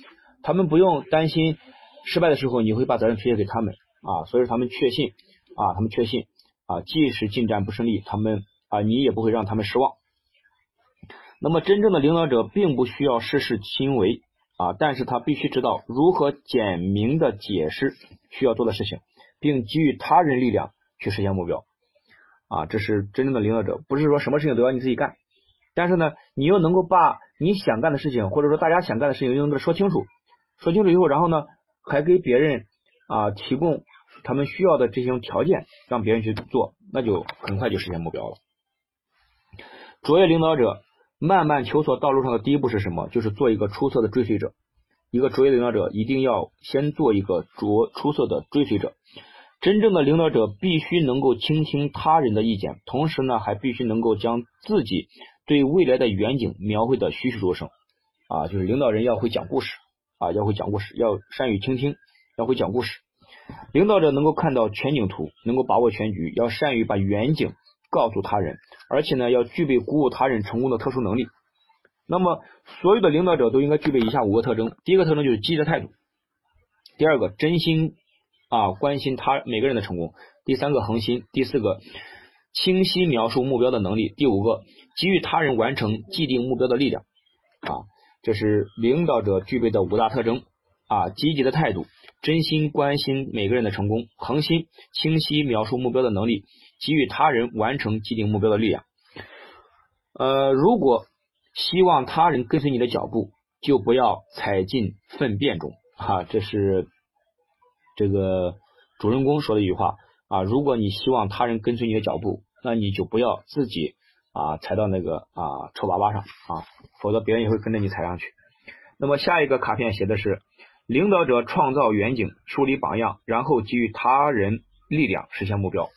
他们不用担心失败的时候你会把责任推卸给他们啊！所以他们确信啊，他们确信啊，即使进展不顺利，他们啊，你也不会让他们失望。那么，真正的领导者并不需要事事亲为啊，但是他必须知道如何简明的解释需要做的事情。并给予他人力量去实现目标，啊，这是真正的领导者，不是说什么事情都要你自己干，但是呢，你又能够把你想干的事情，或者说大家想干的事情，又能说清楚，说清楚以后，然后呢，还给别人啊提供他们需要的这些条件，让别人去做，那就很快就实现目标了。卓越领导者慢慢求索道路上的第一步是什么？就是做一个出色的追随者。一个卓越领导者一定要先做一个卓出色的追随者。真正的领导者必须能够倾听他人的意见，同时呢，还必须能够将自己对未来的远景描绘的栩栩如生。啊，就是领导人要会讲故事啊，要会讲故事，要善于倾听，要会讲故事。领导者能够看到全景图，能够把握全局，要善于把远景告诉他人，而且呢，要具备鼓舞他人成功的特殊能力。那么，所有的领导者都应该具备以下五个特征：第一个特征就是积极的态度；第二个，真心啊关心他每个人的成功；第三个，恒心；第四个，清晰描述目标的能力；第五个，给予他人完成既定目标的力量。啊，这是领导者具备的五大特征。啊：积极的态度，真心关心每个人的成功，恒心，清晰描述目标的能力，给予他人完成既定目标的力量。呃，如果希望他人跟随你的脚步，就不要踩进粪便中。哈，这是这个主人公说的一句话啊。如果你希望他人跟随你的脚步，那你就不要自己啊踩到那个啊臭粑粑上啊，否则别人也会跟着你踩上去。那么下一个卡片写的是，领导者创造远景，树立榜样，然后给予他人力量，实现目标。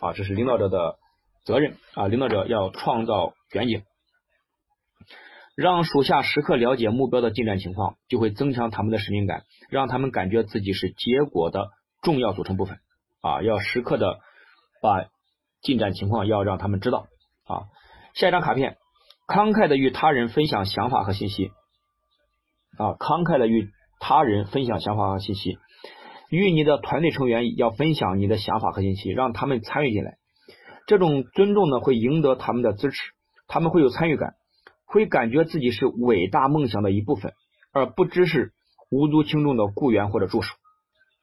啊，这是领导者的责任啊。领导者要创造远景。让属下时刻了解目标的进展情况，就会增强他们的使命感，让他们感觉自己是结果的重要组成部分。啊，要时刻的把进展情况要让他们知道。啊，下一张卡片，慷慨的与他人分享想法和信息。啊，慷慨的与他人分享想法和信息，与你的团队成员要分享你的想法和信息，让他们参与进来。这种尊重呢，会赢得他们的支持，他们会有参与感。会感觉自己是伟大梦想的一部分，而不只是无足轻重的雇员或者助手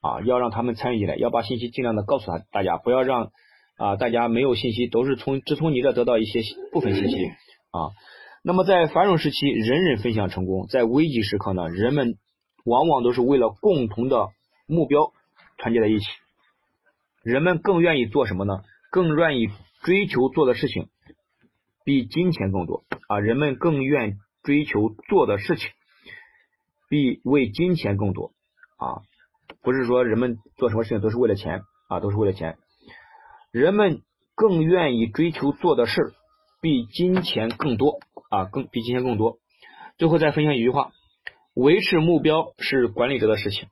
啊，要让他们参与进来，要把信息尽量的告诉他大家，不要让啊大家没有信息，都是从只从你这得到一些部分信息啊。那么在繁荣时期，人人分享成功；在危急时刻呢，人们往往都是为了共同的目标团结在一起。人们更愿意做什么呢？更愿意追求做的事情比金钱更多啊！人们更愿追求做的事情比为金钱更多啊！不是说人们做什么事情都是为了钱啊，都是为了钱。人们更愿意追求做的事比金钱更多啊，更比金钱更多。最后再分享一句话：维持目标是管理者的事情。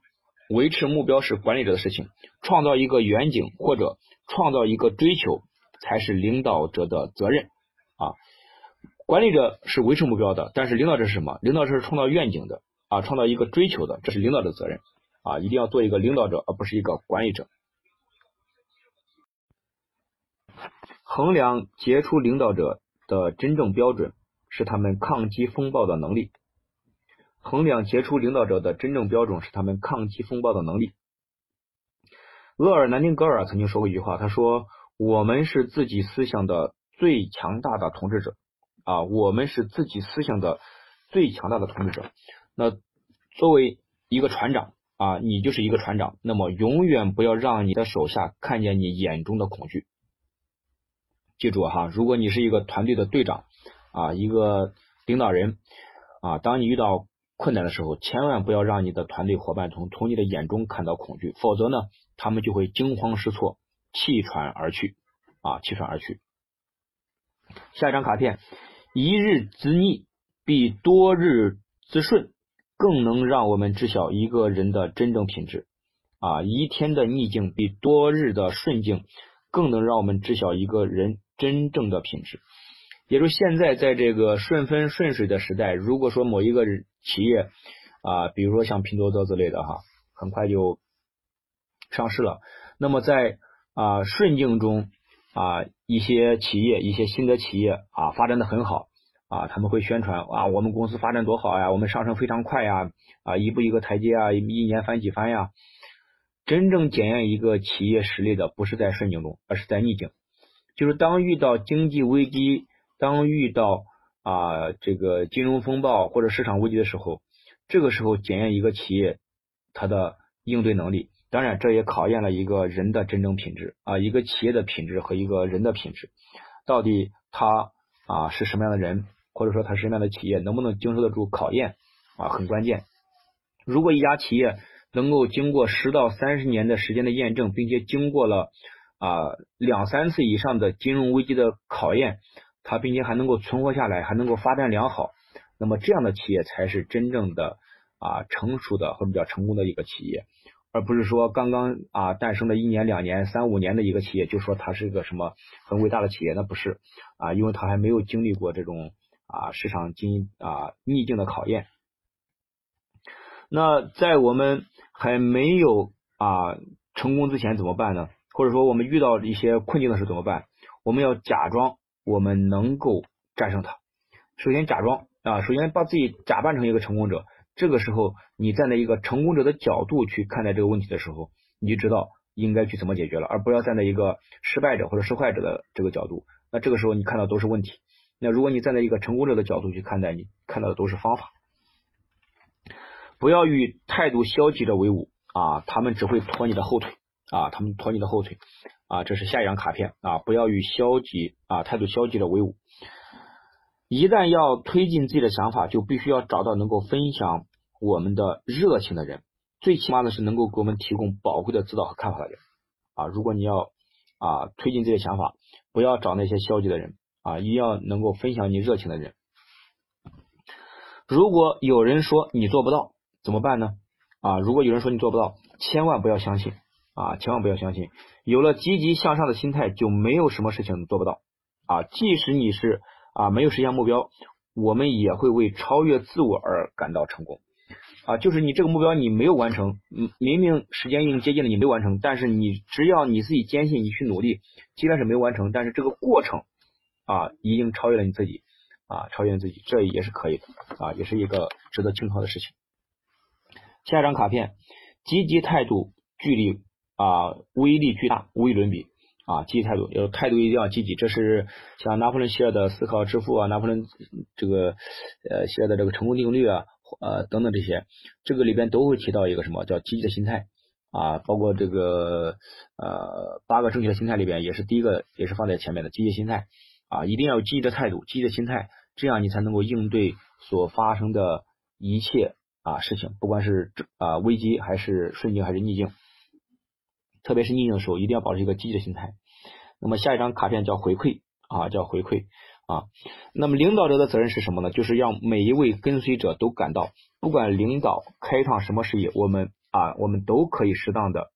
维持目标是管理者的事情，创造一个远景或者创造一个追求才是领导者的责任啊。管理者是维持目标的，但是领导者是什么？领导者是创造愿景的啊，创造一个追求的，这是领导的责任啊。一定要做一个领导者，而不是一个管理者。衡量杰出领导者的真正标准是他们抗击风暴的能力。衡量杰出领导者的真正标准是他们抗击风暴的能力。厄尔南丁格尔曾经说过一句话，他说：“我们是自己思想的最强大的统治者啊，我们是自己思想的最强大的统治者。”那作为一个船长啊，你就是一个船长，那么永远不要让你的手下看见你眼中的恐惧。记住哈，如果你是一个团队的队长啊，一个领导人啊，当你遇到困难的时候，千万不要让你的团队伙伴从从你的眼中看到恐惧，否则呢，他们就会惊慌失措，弃船而去啊，弃船而去。下一张卡片，一日之逆比多日之顺更能让我们知晓一个人的真正品质啊，一天的逆境比多日的顺境更能让我们知晓一个人真正的品质。也就现在在这个顺风顺水的时代，如果说某一个人企业啊，比如说像拼多多之类的哈，很快就上市了。那么在啊顺境中啊，一些企业、一些新的企业啊发展的很好啊，他们会宣传啊，我们公司发展多好呀，我们上升非常快呀，啊一步一个台阶啊，一年翻几番呀。真正检验一个企业实力的，不是在顺境中，而是在逆境，就是当遇到经济危机。当遇到啊这个金融风暴或者市场危机的时候，这个时候检验一个企业它的应对能力，当然这也考验了一个人的真正品质啊，一个企业的品质和一个人的品质，到底他啊是什么样的人，或者说他什么样的企业能不能经受得住考验啊，很关键。如果一家企业能够经过十到三十年的时间的验证，并且经过了啊两三次以上的金融危机的考验。它并且还能够存活下来，还能够发展良好，那么这样的企业才是真正的啊成熟的或者比较成功的一个企业，而不是说刚刚啊诞生的一年两年三五年的一个企业就说它是一个什么很伟大的企业，那不是啊，因为它还没有经历过这种啊市场经啊逆境的考验。那在我们还没有啊成功之前怎么办呢？或者说我们遇到一些困境的时候怎么办？我们要假装。我们能够战胜它。首先假装啊，首先把自己假扮成一个成功者。这个时候，你站在一个成功者的角度去看待这个问题的时候，你就知道应该去怎么解决了，而不要站在一个失败者或者受害者的这个角度。那这个时候你看到都是问题。那如果你站在一个成功者的角度去看待，你看到的都是方法。不要与态度消极的为伍啊，他们只会拖你的后腿啊，他们拖你的后腿。啊，这是下一张卡片啊！不要与消极啊态度消极的为伍。一旦要推进自己的想法，就必须要找到能够分享我们的热情的人，最起码的是能够给我们提供宝贵的指导和看法的人啊！如果你要啊推进自己的想法，不要找那些消极的人啊，一定要能够分享你热情的人。如果有人说你做不到，怎么办呢？啊，如果有人说你做不到，千万不要相信。啊，千万不要相信，有了积极向上的心态，就没有什么事情做不到。啊，即使你是啊没有实现目标，我们也会为超越自我而感到成功。啊，就是你这个目标你没有完成，明明时间已经接近了，你没完成，但是你只要你自己坚信，你去努力，即便是没有完成，但是这个过程啊已经超越了你自己，啊超越了自己，这也是可以的，啊也是一个值得庆贺的事情。下一张卡片，积极态度距离啊威力巨大，无与伦比啊。积极态度，要态度一定要积极。这是像拿破仑希尔的思考致富啊，拿破仑这个呃希尔的这个成功定律啊，呃等等这些，这个里边都会提到一个什么叫积极的心态啊，包括这个呃八个正确的心态里边也是第一个，也是放在前面的积极心态啊，一定要有积极的态度，积极的心态，这样你才能够应对所发生的一切。啊，事情不管是啊危机还是顺境还是逆境，特别是逆境的时候，一定要保持一个积极的心态。那么下一张卡片叫回馈啊，叫回馈啊。那么领导者的责任是什么呢？就是让每一位跟随者都感到，不管领导开创什么事业，我们啊我们都可以适当的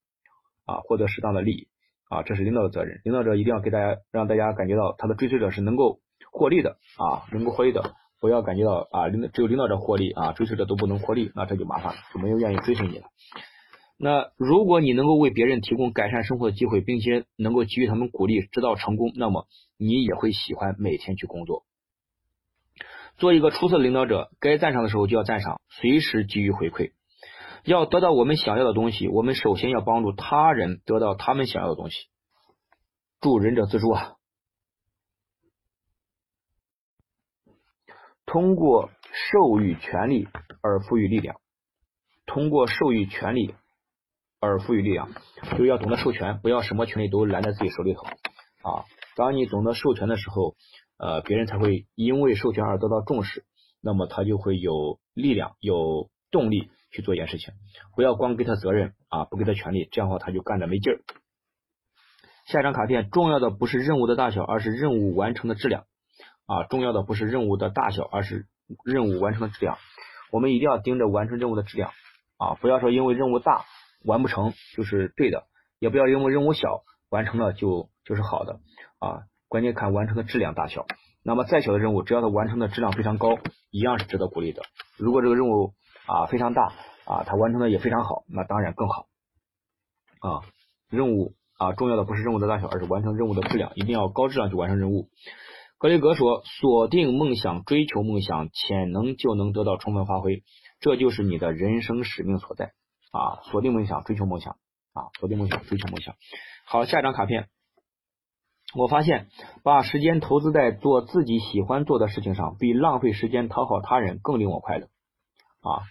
啊获得适当的利益啊，这是领导的责任。领导者一定要给大家让大家感觉到他的追随者是能够获利的啊，能够获利的。不要感觉到啊，领只有领导者获利啊，追随者都不能获利，那这就麻烦了，就没有愿意追随你了。那如果你能够为别人提供改善生活的机会，并且能够给予他们鼓励，直到成功，那么你也会喜欢每天去工作。做一个出色的领导者，该赞赏的时候就要赞赏，随时给予回馈。要得到我们想要的东西，我们首先要帮助他人得到他们想要的东西。助人者自助啊。通过授予权利而赋予力量，通过授予权利而赋予力量，就要懂得授权，不要什么权利都揽在自己手里头啊。当你懂得授权的时候，呃，别人才会因为授权而得到重视，那么他就会有力量、有动力去做一件事情。不要光给他责任啊，不给他权利，这样的话他就干的没劲儿。下一张卡片，重要的不是任务的大小，而是任务完成的质量。啊，重要的不是任务的大小，而是任务完成的质量。我们一定要盯着完成任务的质量啊！不要说因为任务大完不成就是对的，也不要因为任务小完成了就就是好的啊！关键看完成的质量大小。那么再小的任务，只要它完成的质量非常高，一样是值得鼓励的。如果这个任务啊非常大啊，它完成的也非常好，那当然更好啊！任务啊，重要的不是任务的大小，而是完成任务的质量，一定要高质量去完成任务。格雷格说：“锁定梦想，追求梦想，潜能就能得到充分发挥，这就是你的人生使命所在啊！锁定梦想，追求梦想啊！锁定梦想，追求梦想。好，下一张卡片，我发现把时间投资在做自己喜欢做的事情上，比浪费时间讨好他人更令我快乐啊！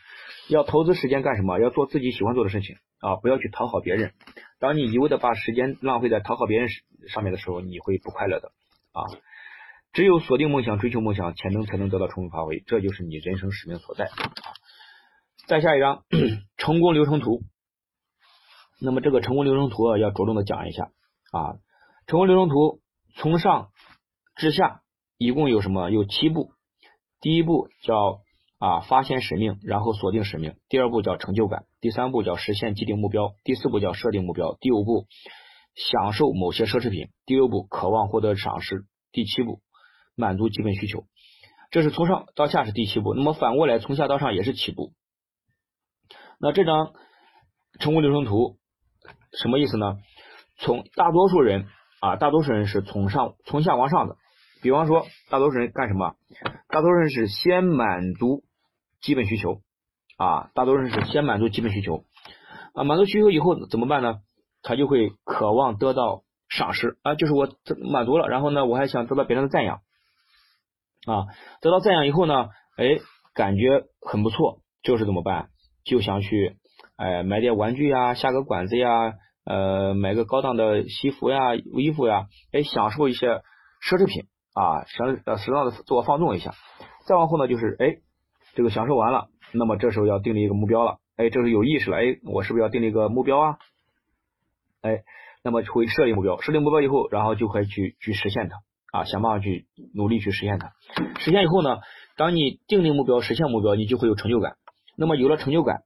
要投资时间干什么？要做自己喜欢做的事情啊！不要去讨好别人。当你一味的把时间浪费在讨好别人上面的时候，你会不快乐的啊！”只有锁定梦想，追求梦想，潜能才能得到充分发挥，这就是你人生使命所在。再下一张成功流程图。那么这个成功流程图啊，要着重的讲一下啊。成功流程图从上至下一共有什么？有七步。第一步叫啊发现使命，然后锁定使命。第二步叫成就感。第三步叫实现既定目标。第四步叫设定目标。第五步享受某些奢侈品。第六步渴望获得赏识。第七步。满足基本需求，这是从上到下是第七步。那么反过来，从下到上也是七步。那这张成功流程图什么意思呢？从大多数人啊，大多数人是从上从下往上的。比方说，大多数人干什么？大多数人是先满足基本需求啊，大多数人是先满足基本需求啊，满足需求以后怎么办呢？他就会渴望得到赏识啊，就是我满足了，然后呢，我还想得到别人的赞扬。啊，得到赞扬以后呢，哎，感觉很不错，就是怎么办？就想去，哎，买点玩具呀，下个馆子呀，呃，买个高档的西服呀、衣服呀，哎，享受一些奢侈品啊，适呃适当的自我放纵一下。再往后呢，就是哎，这个享受完了，那么这时候要定立一个目标了，哎，这是有意识了，哎，我是不是要定立一个目标啊？哎，那么会设立目标，设立目标以后，然后就可以去去实现它。啊，想办法去努力去实现它。实现以后呢，当你定定目标、实现目标，你就会有成就感。那么有了成就感，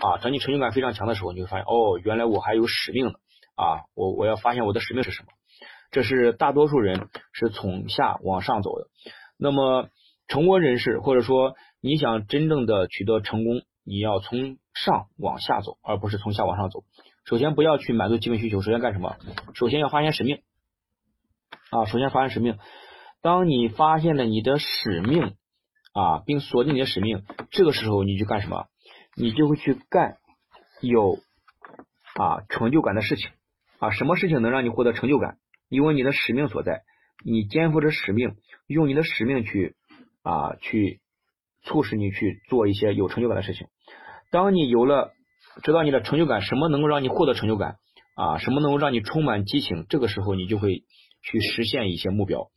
啊，当你成就感非常强的时候，你会发现，哦，原来我还有使命的啊，我我要发现我的使命是什么。这是大多数人是从下往上走的。那么成功人士或者说你想真正的取得成功，你要从上往下走，而不是从下往上走。首先不要去满足基本需求，首先干什么？首先要发现使命。啊，首先发现使命。当你发现了你的使命啊，并锁定你的使命，这个时候你去干什么？你就会去干有啊成就感的事情啊。什么事情能让你获得成就感？因为你的使命所在，你肩负着使命，用你的使命去啊去促使你去做一些有成就感的事情。当你有了知道你的成就感，什么能够让你获得成就感啊？什么能够让你充满激情？这个时候你就会去实现一些目标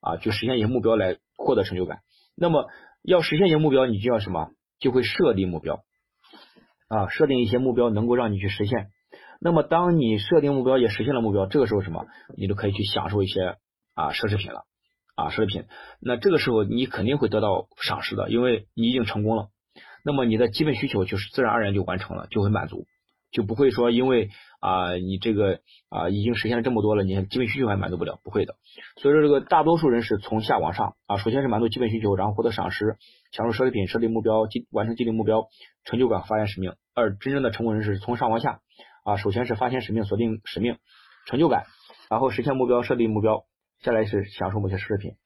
啊，去实现一些目标来获得成就感。那么要实现一些目标，你就要什么？就会设定目标啊，设定一些目标能够让你去实现。那么当你设定目标也实现了目标，这个时候什么？你就可以去享受一些啊奢侈品了啊奢侈品。那这个时候你肯定会得到赏识的，因为你已经成功了。那么你的基本需求就是自然而然就完成了，就会满足，就不会说因为啊你这个啊已经实现了这么多了，你基本需求还满足不了，不会的。所以说这个大多数人是从下往上啊，首先是满足基本需求，然后获得赏识，享受奢侈品，设立目标，完成既定目标，成就感，发现使命。而真正的成功人士是从上往下啊，首先是发现使命，锁定使命，成就感，然后实现目标，设立目标，下来是享受某些奢侈品，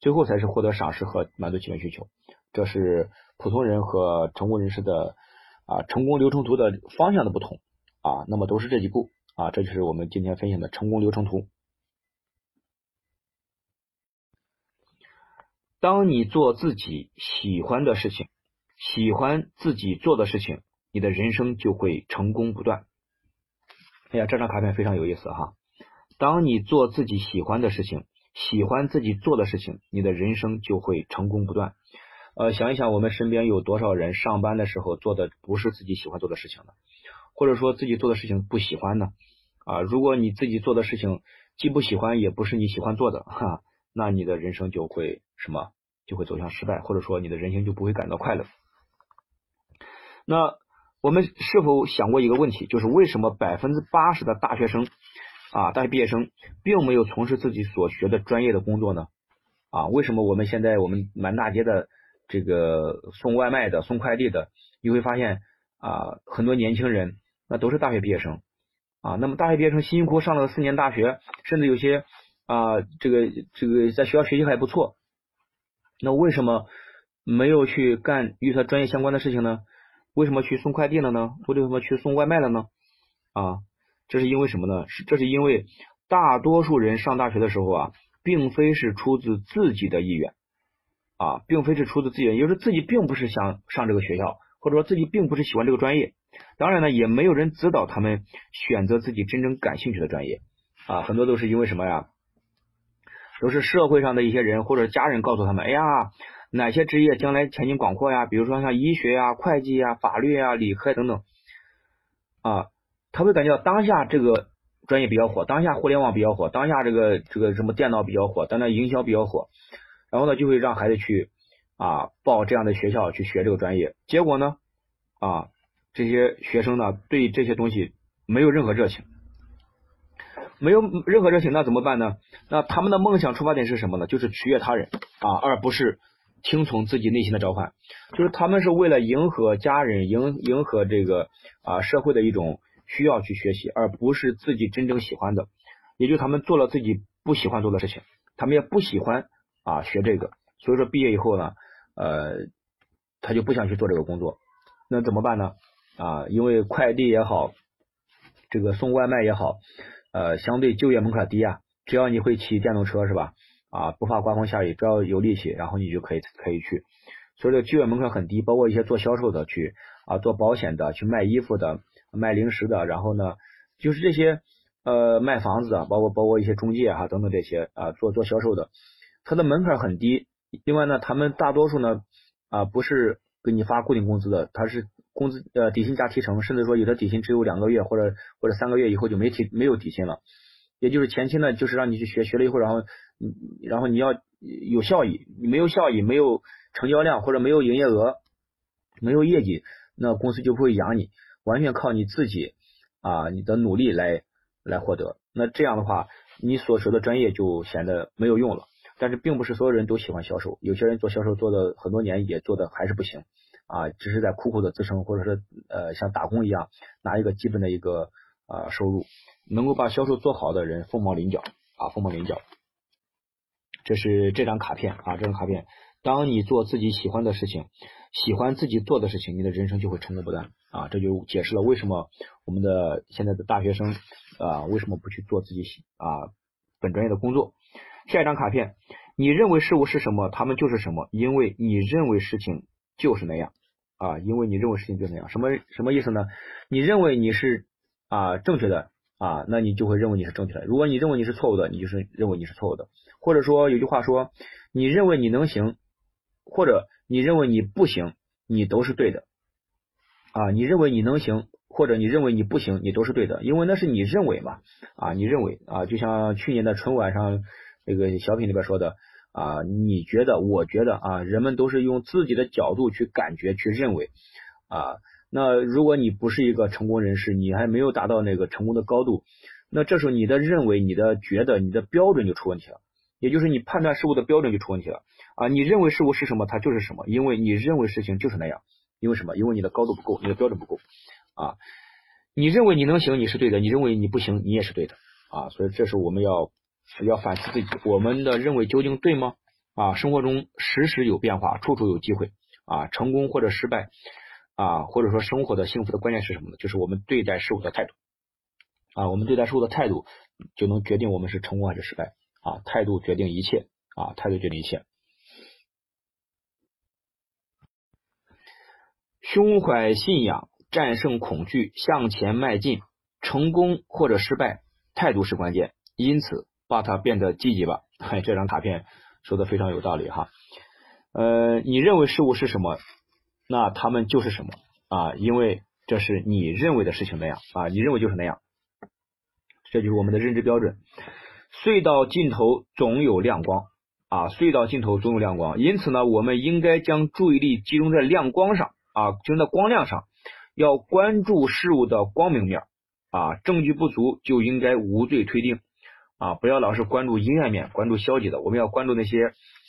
最后才是获得赏识和满足基本需求。这是普通人和成功人士的啊成功流程图的方向的不同啊，那么都是这几步啊，这就是我们今天分享的成功流程图。当你做自己喜欢的事情，喜欢自己做的事情，你的人生就会成功不断。哎呀，这张卡片非常有意思哈！当你做自己喜欢的事情，喜欢自己做的事情，你的人生就会成功不断。呃，想一想，我们身边有多少人上班的时候做的不是自己喜欢做的事情呢？或者说自己做的事情不喜欢呢？啊，如果你自己做的事情既不喜欢，也不是你喜欢做的，哈，那你的人生就会什么？就会走向失败，或者说你的人生就不会感到快乐。那我们是否想过一个问题，就是为什么百分之八十的大学生啊，大学毕业生并没有从事自己所学的专业的工作呢？啊，为什么我们现在我们满大街的？这个送外卖的、送快递的，你会发现啊，很多年轻人那都是大学毕业生啊。那么大学毕业生辛辛苦苦上了四年大学，甚至有些啊，这个这个在学校学习还不错，那为什么没有去干与他专业相关的事情呢？为什么去送快递了呢？为什么去送外卖了呢？啊，这是因为什么呢？是这是因为大多数人上大学的时候啊，并非是出自自己的意愿。啊，并非是出自自愿，也就是自己并不是想上这个学校，或者说自己并不是喜欢这个专业。当然呢，也没有人指导他们选择自己真正感兴趣的专业。啊，很多都是因为什么呀？都是社会上的一些人或者家人告诉他们，哎呀，哪些职业将来前景广阔呀？比如说像医学呀、会计呀、法律呀、理科等等。啊，他会感觉到当下这个专业比较火，当下互联网比较火，当下这个这个什么电脑比较火，当下营销比较火。然后呢，就会让孩子去啊报这样的学校去学这个专业，结果呢啊这些学生呢对这些东西没有任何热情，没有任何热情，那怎么办呢？那他们的梦想出发点是什么呢？就是取悦他人啊，而不是听从自己内心的召唤，就是他们是为了迎合家人、迎迎合这个啊社会的一种需要去学习，而不是自己真正喜欢的，也就他们做了自己不喜欢做的事情，他们也不喜欢。啊，学这个，所以说毕业以后呢，呃，他就不想去做这个工作，那怎么办呢？啊，因为快递也好，这个送外卖也好，呃，相对就业门槛低啊，只要你会骑电动车是吧？啊，不怕刮风下雨，只要有力气，然后你就可以可以去，所以这个就业门槛很低，包括一些做销售的去啊，做保险的，去卖衣服的，卖零食的，然后呢，就是这些呃卖房子的，包括包括一些中介哈等等这些啊做做销售的。它的门槛很低，另外呢，他们大多数呢啊不是给你发固定工资的，他是工资呃底薪加提成，甚至说有的底薪只有两个月或者或者三个月以后就没提没有底薪了，也就是前期呢就是让你去学学了以后，然后然后你要有效益，你没有效益，没有成交量或者没有营业额，没有业绩，那公司就不会养你，完全靠你自己啊你的努力来来获得，那这样的话你所学的专业就显得没有用了。但是并不是所有人都喜欢销售，有些人做销售做的很多年也做的还是不行啊，只是在苦苦的支撑，或者是呃像打工一样拿一个基本的一个啊收入，能够把销售做好的人凤毛麟角啊凤毛麟角。这是这张卡片啊这张卡片，当你做自己喜欢的事情，喜欢自己做的事情，你的人生就会成功不断啊！这就解释了为什么我们的现在的大学生啊，为什么不去做自己啊本专业的工作？下一张卡片，你认为事物是什么，他们就是什么，因为你认为事情就是那样啊，因为你认为事情就那样，什么什么意思呢？你认为你是啊正确的啊，那你就会认为你是正确的；如果你认为你是错误的，你就是认为你是错误的。或者说有句话说，你认为你能行，或者你认为你不行，你都是对的啊。你认为你能行，或者你认为你不行，你都是对的，因为那是你认为嘛啊，你认为啊，就像去年的春晚上这个小品里边说的啊，你觉得，我觉得啊，人们都是用自己的角度去感觉去认为啊。那如果你不是一个成功人士，你还没有达到那个成功的高度，那这时候你的认为、你的觉得、你的标准就出问题了。也就是你判断事物的标准就出问题了啊！你认为事物是什么，它就是什么，因为你认为事情就是那样，因为什么？因为你的高度不够，你的标准不够啊！你认为你能行，你是对的；你认为你不行，你也是对的啊！所以这时候我们要要反思自己，我们的认为究竟对吗？啊！生活中时时有变化，处处有机会啊！成功或者失败啊，或者说生活的幸福的关键是什么呢？就是我们对待事物的态度啊！我们对待事物的态度就能决定我们是成功还是失败。啊，态度决定一切啊，态度决定一切。胸怀信仰，战胜恐惧，向前迈进，成功或者失败，态度是关键。因此，把它变得积极吧。(laughs) 嘿，这张卡片说的非常有道理哈。呃，你认为事物是什么，那他们就是什么啊？因为这是你认为的事情那样啊，你认为就是那样。这就是我们的认知标准。隧道尽头总有亮光啊！隧道尽头总有亮光，因此呢，我们应该将注意力集中在亮光上啊，集中在光亮上，要关注事物的光明面啊。证据不足就应该无罪推定啊，不要老是关注阴暗面，关注消极的，我们要关注那些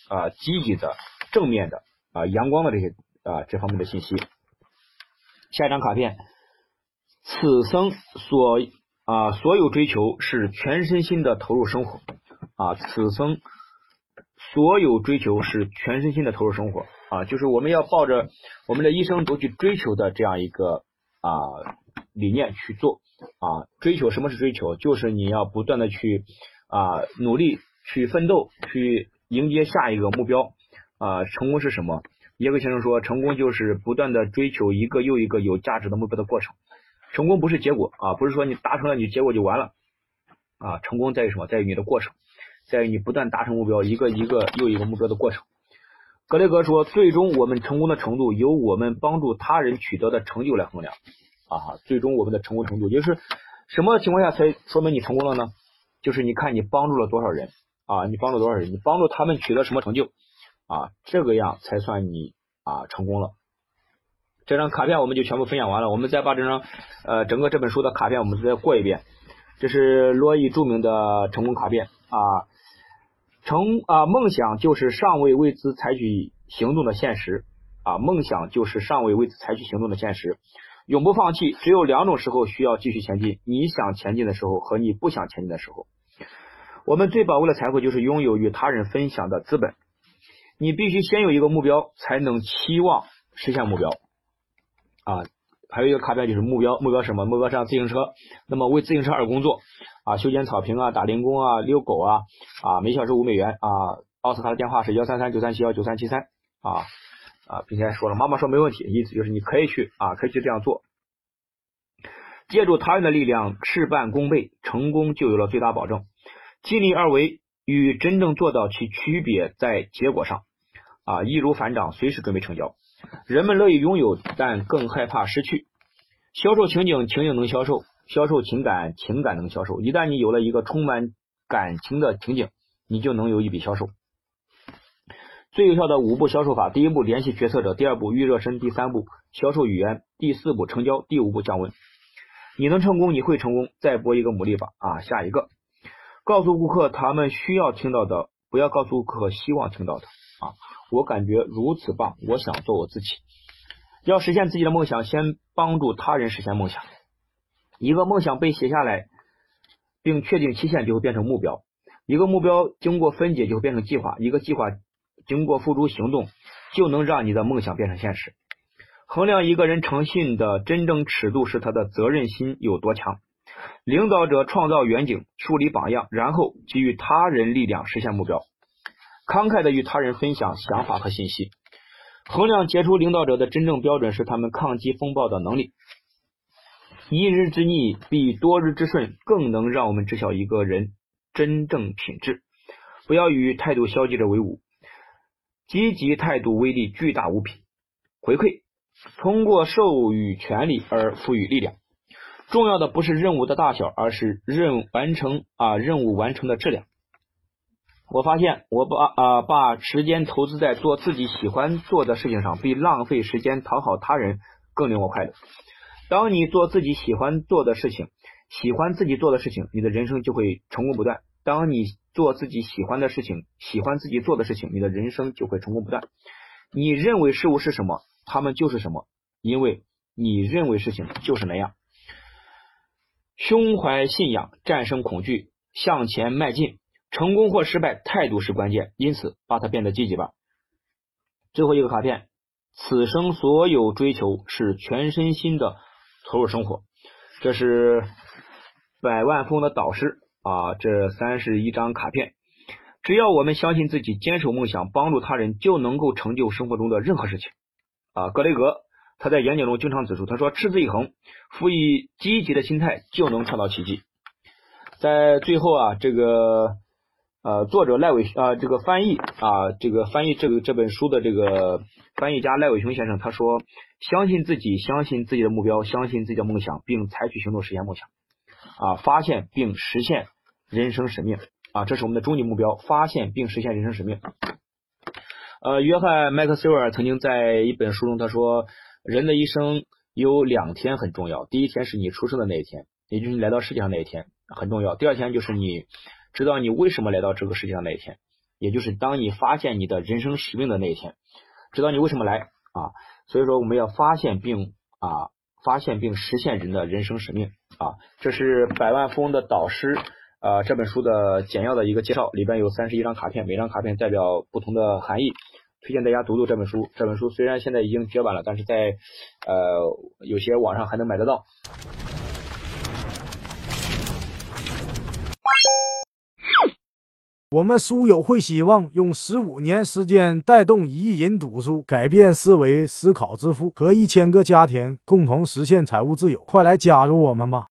啊积极的、正面的啊阳光的这些啊这方面的信息。下一张卡片，此生所。啊，所有追求是全身心的投入生活啊！此生所有追求是全身心的投入生活啊！就是我们要抱着我们的一生都去追求的这样一个啊理念去做啊！追求什么是追求？就是你要不断的去啊努力去奋斗，去迎接下一个目标啊！成功是什么？耶格先生说，成功就是不断的追求一个又一个有价值的目标的过程。成功不是结果啊，不是说你达成了你结果就完了啊。成功在于什么？在于你的过程，在于你不断达成目标，一个一个又一个目标的过程。格雷格说，最终我们成功的程度由我们帮助他人取得的成就来衡量啊。最终我们的成功程度就是什么情况下才说明你成功了呢？就是你看你帮助了多少人啊，你帮助多少人，你帮助他们取得什么成就啊，这个样才算你啊成功了。这张卡片我们就全部分享完了，我们再把这张呃整个这本书的卡片我们再过一遍。这是罗伊著名的成功卡片啊，成啊梦想就是尚未为之采取行动的现实啊，梦想就是尚未为之采取行动的现实，永不放弃。只有两种时候需要继续前进：你想前进的时候和你不想前进的时候。我们最宝贵的财富就是拥有与他人分享的资本。你必须先有一个目标，才能期望实现目标。啊，还有一个卡片就是目标，目标什么？目标上自行车，那么为自行车而工作啊，修剪草坪啊，打零工啊，遛狗啊，啊，每小时五美元啊。奥斯卡的电话是幺三三九三七幺九三七三啊啊，并且说了，妈妈说没问题，意思就是你可以去啊，可以去这样做。借助他人的力量，事半功倍，成功就有了最大保证。尽力而为与真正做到其区别在结果上啊，易如反掌，随时准备成交。人们乐意拥有，但更害怕失去。销售情景，情景能销售；销售情感，情感能销售。一旦你有了一个充满感情的情景，你就能有一笔销售。最有效的五步销售法：第一步，联系决策者；第二步，预热身；第三步，销售语言；第四步，成交；第五步，降温。你能成功，你会成功。再拨一个牡蛎吧。啊，下一个，告诉顾客他们需要听到的，不要告诉顾客希望听到的。啊。我感觉如此棒，我想做我自己。要实现自己的梦想，先帮助他人实现梦想。一个梦想被写下来，并确定期限，就会变成目标。一个目标经过分解，就会变成计划。一个计划经过付诸行动，就能让你的梦想变成现实。衡量一个人诚信的真正尺度是他的责任心有多强。领导者创造远景，树立榜样，然后给予他人力量实现目标，慷慨的与他人分享想法和信息。衡量杰出领导者的真正标准是他们抗击风暴的能力。一日之逆比多日之顺更能让我们知晓一个人真正品质。不要与态度消极者为伍，积极态度威力巨大无比。回馈通过授予权利而赋予力量。重要的不是任务的大小，而是任完成啊任务完成的质量。我发现我把啊把时间投资在做自己喜欢做的事情上，比浪费时间讨好他人更令我快乐。当你做自己喜欢做的事情，喜欢自己做的事情，你的人生就会成功不断。当你做自己喜欢的事情，喜欢自己做的事情，你的人生就会成功不断。你认为事物是什么，他们就是什么，因为你认为事情就是那样。胸怀信仰，战胜恐惧，向前迈进。成功或失败，态度是关键，因此把它变得积极吧。最后一个卡片，此生所有追求是全身心的投入生活。这是百万富翁的导师啊，这三十一张卡片。只要我们相信自己，坚守梦想，帮助他人，就能够成就生活中的任何事情啊。格雷格。他在演讲中经常指出，他说：“持之以恒，赋予积极的心态，就能创造奇迹。”在最后啊，这个呃，作者赖伟啊，这个翻译啊，这个翻译这个这本书的这个翻译家赖伟雄先生他说：“相信自己，相信自己的目标，相信自己的梦想，并采取行动实现梦想啊，发现并实现人生使命啊，这是我们的终极目标，发现并实现人生使命。”呃，约翰麦克斯韦尔曾经在一本书中他说。人的一生有两天很重要，第一天是你出生的那一天，也就是你来到世界上那一天很重要。第二天就是你知道你为什么来到这个世界上那一天，也就是当你发现你的人生使命的那一天，知道你为什么来啊。所以说我们要发现并啊发现并实现人的人生使命啊。这是百万富翁的导师啊这本书的简要的一个介绍，里边有三十一张卡片，每张卡片代表不同的含义。推荐大家读读这本书。这本书虽然现在已经绝版了，但是在呃有些网上还能买得到。我们书友会希望用十五年时间带动一亿人读书，改变思维，思考致富，和一千个家庭共同实现财务自由。快来加入我们吧！